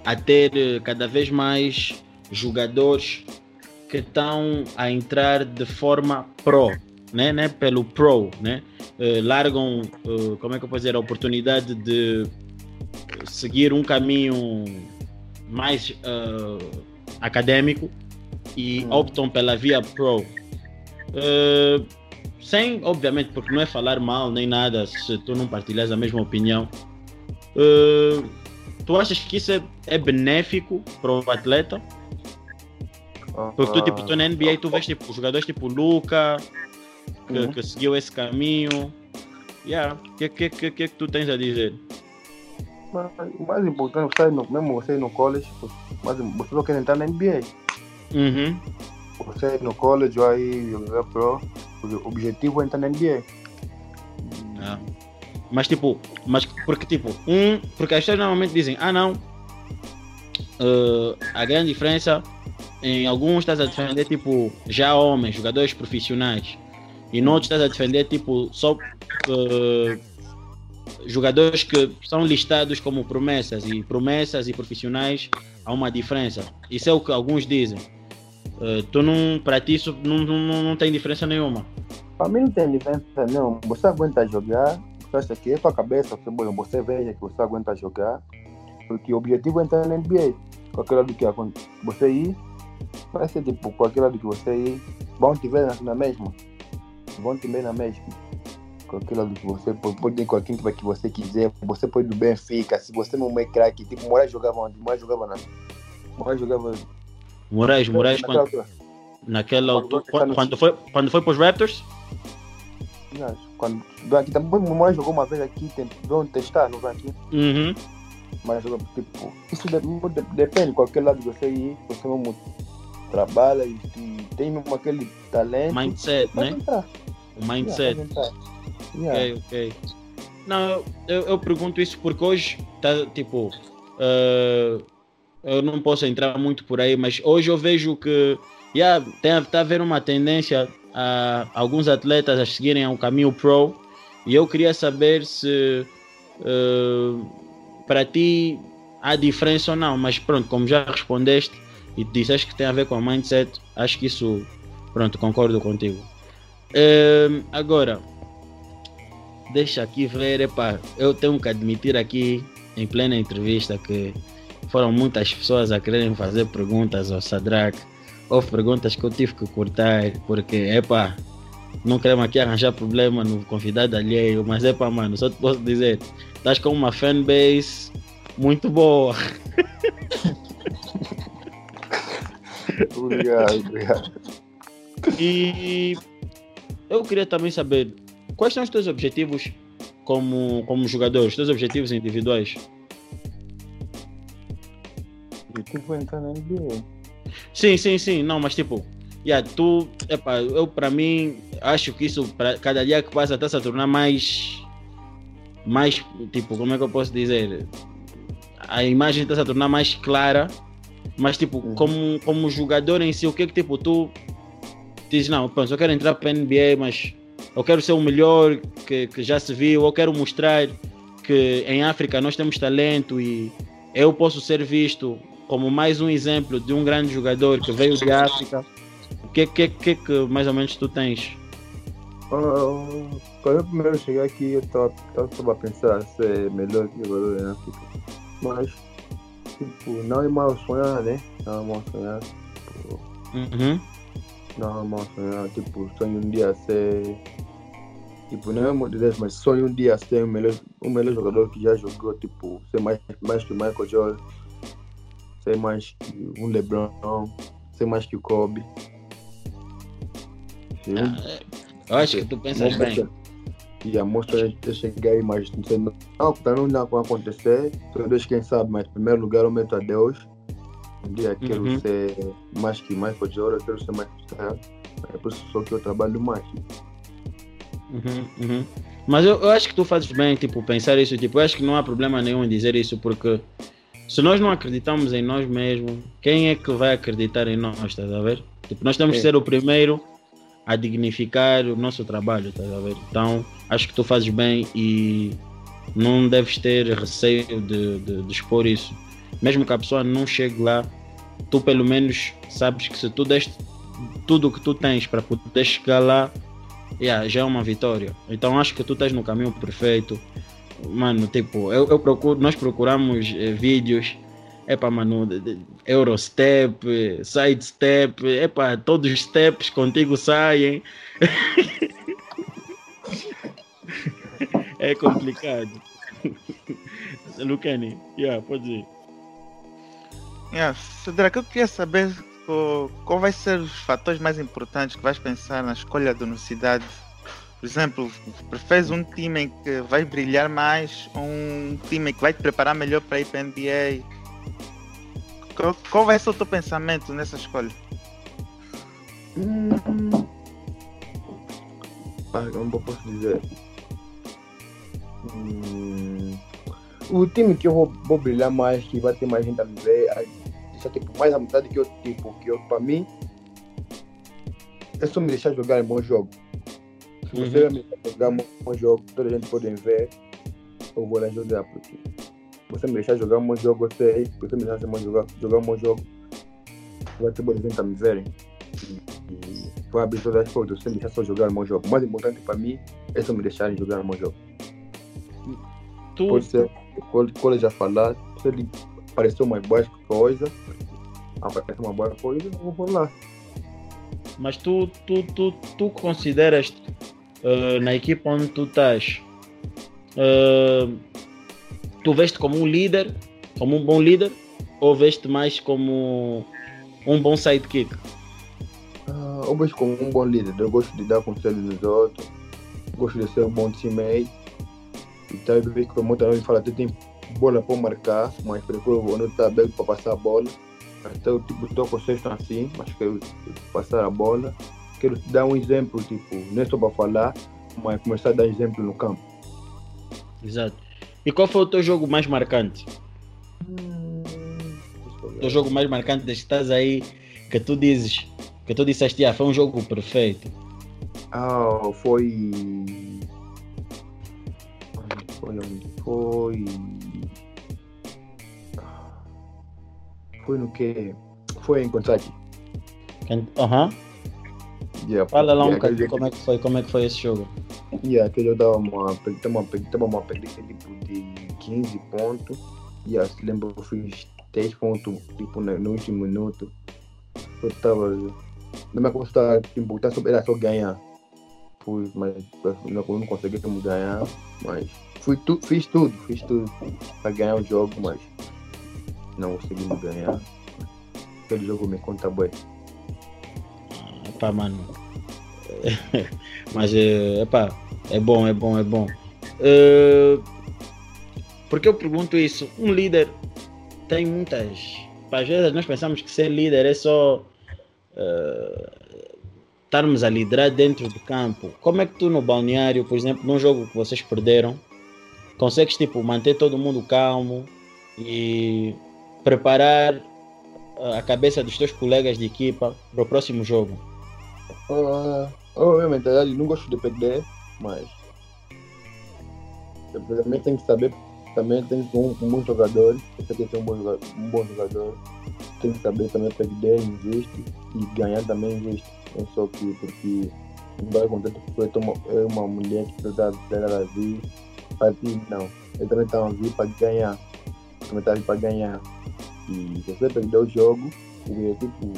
a ter eh, cada vez mais jogadores que estão a entrar de forma pro, né, né, pelo pro, né, Eh, largam, como é que eu posso dizer, a oportunidade de seguir um caminho mais acadêmico e Hum. optam pela via pro. Eh, sem, obviamente, porque não é falar mal nem nada se tu não partilhas a mesma opinião. Eh, tu achas que isso é, é benéfico para o atleta? Porque tu, tipo, tu na NBA tu vês tipo, jogadores tipo Luca, que, Uhum. que seguiu esse caminho. Yeah. O que, que, que, que, que tu tens a dizer? Mas o mais importante, você no, mesmo você no college, mas você só quer entrar na NBA. Uhum. Você no college vai jogar pro, o objetivo é entrar na NBA. Ah. Mas tipo, mas porque tipo, um, porque as pessoas normalmente dizem, ah não, eh, a grande diferença em alguns estás a defender tipo já homens, jogadores profissionais, e no outro estás a defender tipo só eh, jogadores que são listados como promessas e promessas e profissionais há uma diferença. Isso é o que alguns dizem. Eh, tu não, para ti isso não, não, não tem diferença nenhuma. Para mim não tem diferença não. Você aguenta jogar, você acha que é sua cabeça, você, você veja que você aguenta jogar, porque o objetivo é entrar na NBA. Qualquer lado que você ir, vai ser tipo, qualquer lado que você ir, vão te ver na, mesma. Vão te ver na mesma. Qualquer lado que você pode, ir quem que você quiser, você pode ir do Benfica, se você não é craque, tipo, Moraes jogava onde? Moraes jogava na. Moraes jogava. Moraes, Moraes, naquela quando, altura. naquela tá quando, foi, quando foi para os Raptors? Quando, aqui também o Moraes jogou uma vez aqui, vão testar, não vai aqui. Uhum. Mas tipo, isso de- de- depende, qualquer lado que você ir, você mesmo trabalha e, e tem mesmo aquele talento. Mindset, né? entrar. O mindset. Yeah. Ok, ok. Não, eu, eu pergunto isso porque hoje tá tipo. eh, eu não posso entrar muito por aí, mas hoje eu vejo que yeah, tem, tá haver uma tendência a alguns atletas a seguirem um caminho pro e eu queria saber se eh, para ti há diferença ou não, mas pronto, como já respondeste e disseste que tem a ver com a mindset, acho que isso, pronto, concordo contigo. Eh, agora, deixa aqui ver, epá, eu tenho que admitir aqui em plena entrevista que foram muitas pessoas a quererem fazer perguntas ao Sadrak. Houve perguntas que eu tive que cortar porque, epá, não queremos aqui arranjar problema no convidado alheio, mas para mano, só te posso dizer, estás com uma fanbase muito boa. obrigado, obrigado. E eu queria também saber quais são os teus objetivos como, como jogador, os teus objetivos individuais. É entrar na NBA. Sim, sim, sim, não, mas tipo, yeah, tu, epa, eu para mim acho que isso, pra, cada dia que passa, está se a tornar mais, mais, tipo, como é que eu posso dizer? A imagem está se tornar mais clara, mas tipo, Uhum. como, como jogador em si, o que é que tipo, tu dizes, não, pô, eu quero entrar para a NBA, mas eu quero ser o melhor que, que já se viu, eu quero mostrar que em África nós temos talento e eu posso ser visto como mais um exemplo de um grande jogador que veio de África. O que que, que, que mais ou menos tu tens? Quando eu primeiro cheguei aqui, eu estava tava a pensar ser melhor jogador em África. Mas, tipo, não é mal sonhar, né? Não é mal sonhar. Tipo, Uhum. Não é mal sonhar. Tipo, sonho um dia ser. Tipo, não é muito Deus, mas sonho um dia ser o melhor, o melhor jogador que já jogou. Tipo, ser mais, mais que Michael Jordan. Ser mais que um LeBron. Ser mais que o Kobe. Eu- Eu acho que tu pensas bem. E a mostra eu cheguei aí, mas não sei, não, não, não dá para acontecer. Deus quem sabe, mas em primeiro lugar eu meto a Deus. Um dia quero Uhum. ser mais que Michael Jordan, quero ser mais que. É por isso só que eu trabalho mais. Uhum, uhum. Mas eu, eu acho que tu fazes bem, tipo, pensar isso. Tipo, eu acho que não há problema nenhum em dizer isso, porque se nós não acreditamos em nós mesmos, quem é que vai acreditar em nós, estás a ver? Tipo, nós temos que ser o primeiro a dignificar o nosso trabalho, estás a ver? Então, acho que tu fazes bem e não deves ter receio de, de, de expor isso. Mesmo que a pessoa não chegue lá, tu pelo menos sabes que se tu deste tudo o que tu tens para poder chegar lá, yeah, já é uma vitória. Então acho que tu estás no caminho perfeito. Mano, tipo, eu, eu procuro, nós procuramos eh, vídeos. Epa, mano, Eurostep, Sidestep, epa, todos os steps contigo saem. é complicado. Lucani, yeah, pode ir. Yeah, Cedric, eu queria saber qual vai ser os fatores mais importantes que vais pensar na escolha da universidade. Por exemplo, preferes um time que vai brilhar mais ou um time que vai te preparar melhor para ir para a NBA? Qual, qual ser o teu pensamento nessa escolha? Hum. Como posso dizer? Hum, o time que eu vou, vou brilhar mais, que vai ter mais gente a me ver, deixar tipo, mais a metade que eu, tipo, que eu, para mim, é só me deixar jogar em bom jogo. Se você Uhum. me jogar bom jogo, toda a gente pode ver, eu vou lá jogar, porque você me deixar jogar um jogo, eu sei, você me deixar jogar, jogar um jogo, vai ter boa gente a me verem e vai abrir todas as portas. Você me deixar só jogar meu jogo. O mais importante para mim é só me deixarem jogar meu jogo. Tu, Pode ser, quando quando já falar, se ele apareceu uma boa coisa, apareceu uma boa coisa, eu vou lá. Mas tu, tu, tu, tu consideras eh, na equipa onde tu estás, eh, tu veste como um líder, como um bom líder, ou veste mais como um bom sidekick? Ah, eu vejo como um bom líder. Eu gosto de dar conselhos dos outros, gosto de ser um bom teammate. E talvez que muita gente fala, tu tem bola para marcar, mas procuro não estar aberto para passar a bola. Então, eu tipo, estou com sexto assim, mas tipo, passar a bola. Quero te dar um exemplo, tipo, não é só para falar, mas começar a dar exemplo no campo. Exato. E qual foi o teu jogo mais marcante? O teu jogo mais marcante desde que estás aí, que tu dizes, que tu disseste, ah, foi um jogo perfeito. Ah, foi. Foi onde? Foi. Foi no que? Foi em Kentucky. Aham. Yeah, Fala lá um yeah, bocadinho como é que foi, como é que foi esse jogo. Yeah, aquele jogo dava uma, tava uma, tava uma perda tipo de 15 pontos. E yeah, se lembro eu fiz 10 pontos tipo, no, no último minuto. Eu tava. Na minha costa, tipo, tá só, era só ganhar. fui, mas não, não conseguimos ganhar. Mas fui tu, fiz tudo, fiz tudo para ganhar o jogo, mas não conseguimos ganhar. Aquele jogo me conta bem. Epá, mano. Mas, é, epá, é bom, é bom, é bom. Uh, porque eu pergunto isso? Um líder tem muitas. Às vezes nós pensamos que ser líder é só uh, estarmos a liderar dentro do campo. Como é que tu no balneário, por exemplo, num jogo que vocês perderam, consegues tipo manter todo mundo calmo e preparar a cabeça dos teus colegas de equipa para o próximo jogo? Uh, obviamente, não gosto de perder, mas também tem que saber, também tem que ser um, um bom jogador, você tem que ser um bom, um bom jogador, tem que saber também perder, existe, e ganhar também existe. Não só que porque não vai acontecer porque é uma mulher que precisa dela vir para ti, não. Eu também estava vir para ganhar. Também estava para ganhar. E se você perder o jogo, o tipo,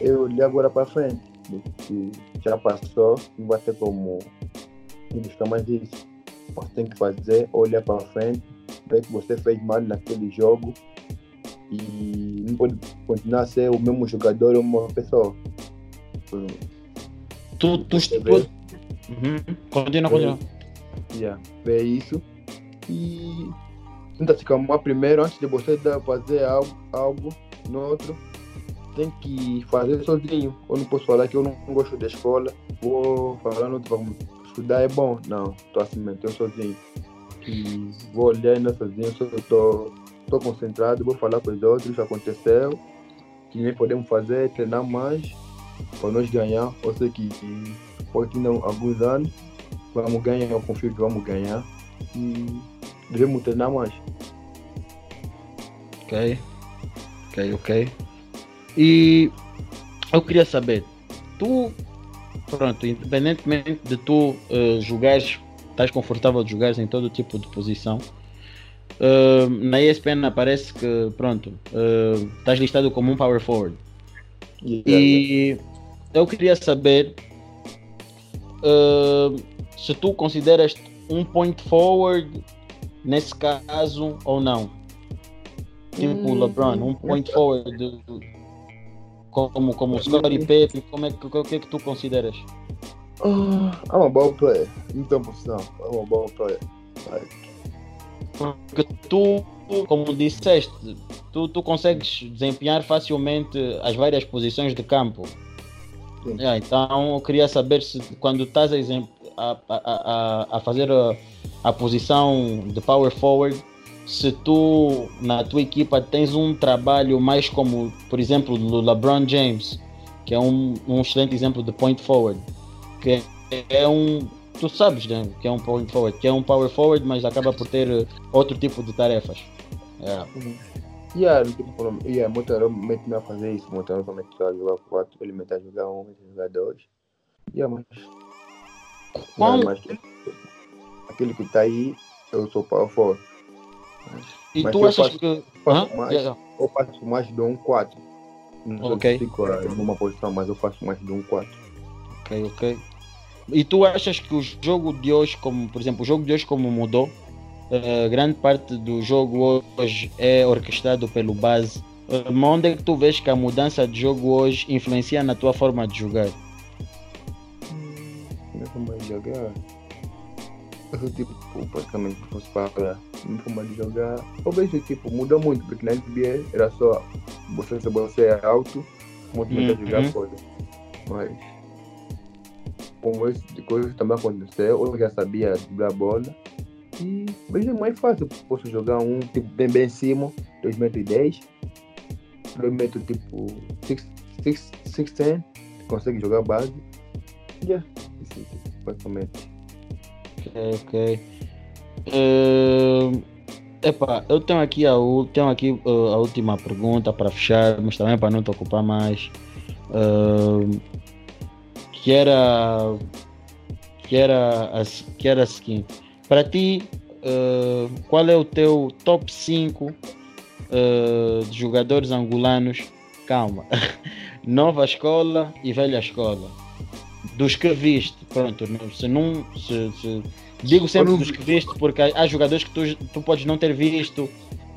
eu olhei agora para frente. Que já passou, não vai ter como buscar mais isso. Você tem que fazer, olhar para frente, ver que você fez mal naquele jogo e não pode continuar a ser o mesmo jogador ou uma pessoa. Tu, tu, tu, Uhum. Continua, continua. Yeah, ver isso e tenta se calmar primeiro antes de você fazer algo, algo no outro. Tem que fazer sozinho. Eu não posso falar que eu não, gosto da escola. Vou falar no outro, estudar é bom. Não, estou assim mesmo, estou sozinho. Vou olhar ainda sozinho, só estou tô concentrado, vou falar com os outros, aconteceu, que nem podemos fazer, treinar mais para nós ganhar. Eu sei que pode ter alguns anos, vamos ganhar, eu confio que vamos ganhar. E devemos treinar mais. Ok, ok, ok. E eu queria saber, tu, pronto, independentemente de tu uh, jogares, estás confortável de jogares em todo tipo de posição, uh, na ESPN aparece que, pronto, uh, estás listado como um power forward. Yeah, e eu queria saber uh, se tu consideras um point forward nesse caso ou não. Tipo hum, LeBron, um point forward como, como Scottie Pippen, como é que, o que é que tu consideras? Uh, I'm a ball player. Não tem posição. I'm a ball player. Like... Porque tu, como disseste, tu, tu consegues desempenhar facilmente as várias posições de campo. Yeah, então eu queria saber se quando estás a, a, a, a fazer a, a, posição de power forward, se tu na tua equipa tens um trabalho mais como, por exemplo, do LeBron James, que é um, um excelente exemplo de point forward, que é um, tu sabes né, que é um point forward, que é um power forward, mas acaba por ter outro tipo de tarefas. Yeah. Uhum. Yeah, tipo, yeah, muito mete-me a fazer isso, muito também está a jogar 4, ele mete a jogar 1, um, jogar 2. Yeah, mas. Qual... mas aquele que está aí, eu sou power forward. E mas tu achas faço, que. Faço mais. Eu faço mais de um 4. Não ok. Fico numa posição, mas eu faço mais de um 4. Ok, ok. E tu achas que o jogo de hoje, como por exemplo, o jogo de hoje como mudou, uh, grande parte do jogo hoje é orquestrado pelo base. Uh, onde é que tu vês que a mudança de jogo hoje influencia na tua forma de jogar? Minha forma de jogar. Eu tipo, praticamente fosse para minha forma de jogar. Vejo tipo, mudou muito, porque na NBA era só você se você é alto, muito uhum. jogar coisa. Mas com esse de coisas também aconteceu, eu já sabia driblar a bola e hoje é mais fácil. Posso jogar um tipo bem bem em cima, 2 metros e 10. 2 metros tipo 6'10, consegue jogar base. Yeah, isso, basicamente. Ok. Uh, epá, eu tenho aqui, a, tenho aqui uh, a última pergunta para fechar, mas também para não te ocupar mais. Uh, que era que era que era a seguinte para ti, uh, qual é o teu top 5 uh, eh, de jogadores angolanos? Calma. Nova escola e velha escola. Dos que viste. pronto, se não. Se, se- digo sempre não dos que viste, porque há, há jogadores que tu, tu podes não ter visto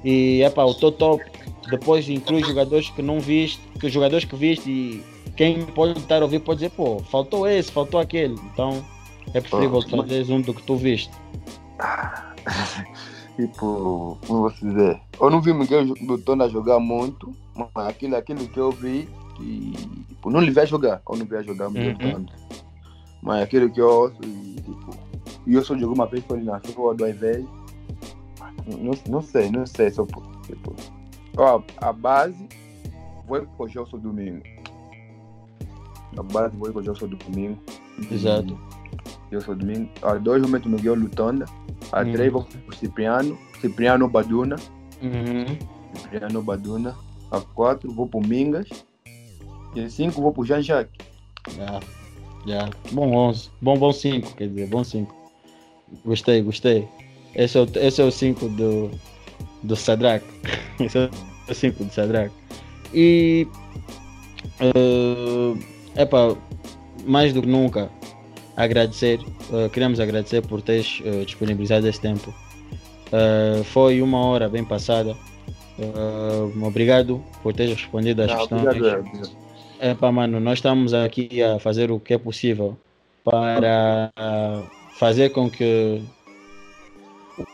e é pá, o teu top depois inclui jogadores que não viste, que jogadores que viste e quem pode estar a ouvir pode dizer, pô, faltou esse, faltou aquele. Então é preferível Ah, tu fazeres um do que tu viste. Tipo, como eu vou dizer? Eu não vi Miguel Lutonda jogar muito, mas aquilo, aquilo que eu vi, que tipo, não lhe a jogar. Eu não a jogar Miguel Uhum. Lutonda. Mas aquilo que eu ouço, e, tipo, e eu só jogou uma vez quando ele nasceu, ou duas vezes. Não, não sei, não sei. Só, tipo, ó, a base foi com o Gelson Domingo. A base foi com o Gelson Domingo. Exato. Gelson Domingo. A dois eu meto Miguel Lutonda. A Uhum. três vou pro Cipriano. Cipriano Baduna. Uhum. Cipriano Baduna. A quatro vou pro Mingas. E a cinco vou pro Jean Jacques. Já, já. Bom 11. Bom, bom 5, quer dizer, bom 5. Gostei, gostei. Esse é o, esse é o 5 do, do Sadrak. Esse é o 5 do Sadrak. E. é epá, mais do que nunca, agradecer. eh, queremos agradecer por teres eh, disponibilizado esse tempo. Eh, foi uma hora bem passada. Eh, obrigado por teres respondido às Não, questões. obrigado, obrigado. É pá, mano, nós estamos aqui a fazer o que é possível para fazer com que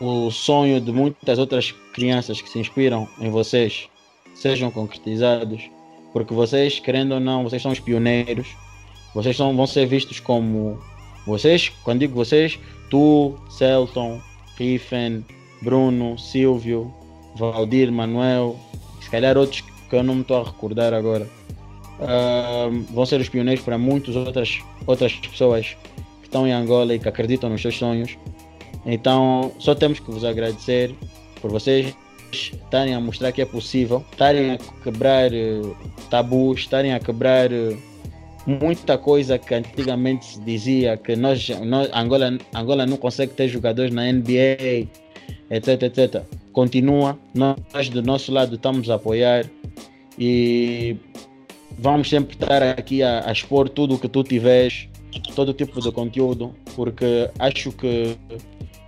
o sonho de muitas outras crianças que se inspiram em vocês sejam concretizados, porque vocês, querendo ou não, vocês são os pioneiros, vocês são, vão ser vistos como vocês, quando digo vocês, tu, Celton, Riffen, Bruno, Silvio, Valdir, Manuel, se calhar outros que eu não me estou a recordar agora. Ah, vão ser os pioneiros para muitas outras, outras pessoas que estão em Angola e que acreditam nos seus sonhos. Então, só temos que vos agradecer por vocês estarem a mostrar que é possível, estarem a quebrar eh, tabus, estarem a quebrar eh, muita coisa que antigamente se dizia que nós, nós Angola, Angola não consegue ter jogadores na NBA, etc, etc. Continua, nós do nosso lado estamos a apoiar e vamos sempre estar aqui a, a expor tudo o que tu tiveres, todo tipo de conteúdo, porque acho que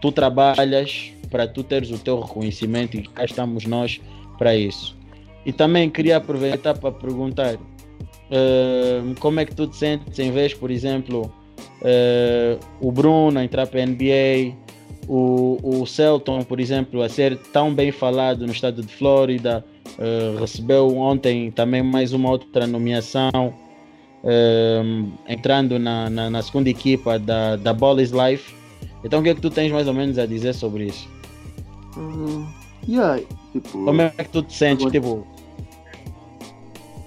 tu trabalhas para tu teres o teu reconhecimento e cá estamos nós para isso. E também queria aproveitar para perguntar eh, como é que tu te sentes em vez, por exemplo, eh, o Bruno entrar para a NBA, o, o Celton, por exemplo, a ser tão bem falado no estado de Flórida, eh, recebeu ontem também mais uma outra nomeação, eh, entrando na, na, na segunda equipa da, da Ball is Life. Então, o que é que tu tens mais ou menos a dizer sobre isso? Hum, yeah, tipo, Como é que tu te sentes? Tipo,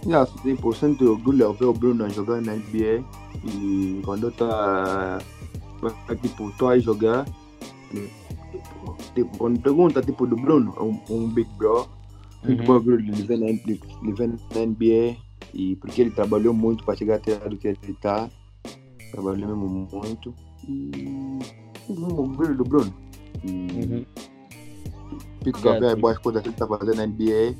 yeah, 100% de orgulho ver o Bruno a jogar na NBA. E quando eu tá, tipo, tô a jogar, tipo, tipo, quando pergunta tipo do Bruno, é um, um big bro, muito Uhum. ver ele vem na, ele vem na NBA e porque ele trabalhou muito para chegar até do que ele está. Trabalhou mesmo muito. E um orgulho do Bruno. E uhum, Obrigado. ver as boas coisas que ele está fazendo na NBA.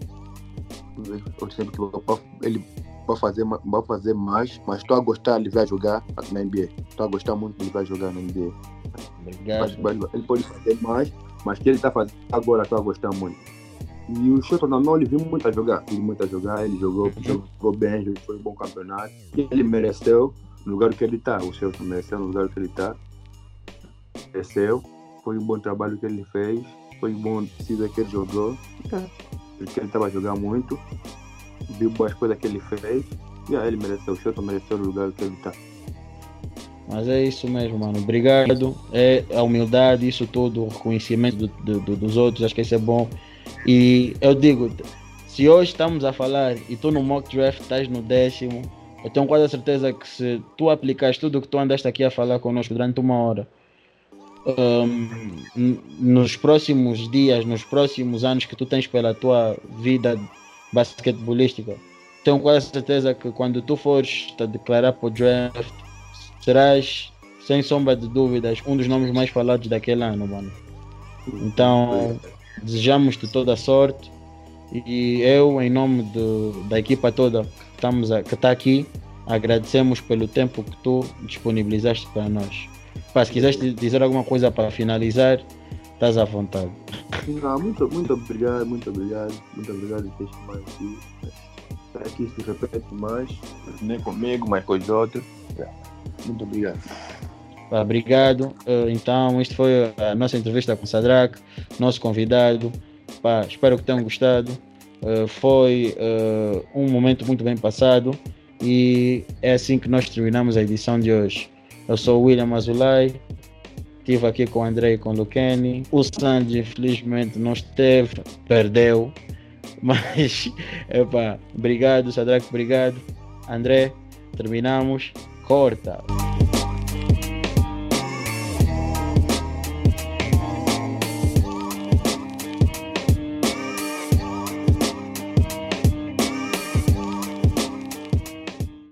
Eu sempre que ele vai fazer, vai fazer mais, mas estou a gostar de ver jogar na NBA. Estou a gostar muito de ver jogar na NBA. Obrigado. mas ele pode fazer mais, mas que ele está fazendo agora estou a gostar muito. E o Shelton não, ele viu muito a jogar. Viu muito a jogar, ele jogou, Uhum. jogou bem, foi um bom campeonato. Ele mereceu no lugar que ele está. O Shelton mereceu no lugar que ele está. Mereceu. Foi um bom trabalho que ele fez. Foi um bom precisa que ele jogou. É. Porque ele estava a jogar muito. Viu boas coisas que ele fez. E aí ele mereceu. O Shelton mereceu no lugar que ele está. Mas é isso mesmo, mano. Obrigado. É a humildade, isso tudo, o reconhecimento do- do- do- dos outros, acho que isso é bom. E eu digo, se hoje estamos a falar e tu no mock draft estás no décimo, eu tenho quase a certeza que se tu aplicares tudo o que tu andaste aqui a falar conosco durante uma hora, n- nos próximos dias, nos próximos anos que tu tens pela tua vida basquetebolística, tenho quase a certeza que quando tu fores te declarar para o draft, serás, sem sombra de dúvidas, um dos nomes mais falados daquele ano, mano. Então, desejamos-te toda a sorte e eu, em nome do- da equipa toda que estamos a- que está aqui, agradecemos pelo tempo que tu disponibilizaste para nós. Pá, se quiseres dizer alguma coisa para finalizar, estás à vontade. Não, muito, muito obrigado, muito obrigado, muito obrigado por ter chamado aqui. Que isso se repete mais, nem comigo, mas com os outros. Muito obrigado. Pá, obrigado. Uh, então, isto foi a nossa entrevista com o Sadrak, nosso convidado. Pá, espero que tenham gostado. Uh, foi um momento muito bem passado e é assim que nós terminamos a edição de hoje. Eu sou o William Azulay, estive aqui com o André e com o Luqueni. O Sandy, infelizmente, não esteve, perdeu. Mas, obrigado, Sadrak, obrigado. André, terminamos. Corta.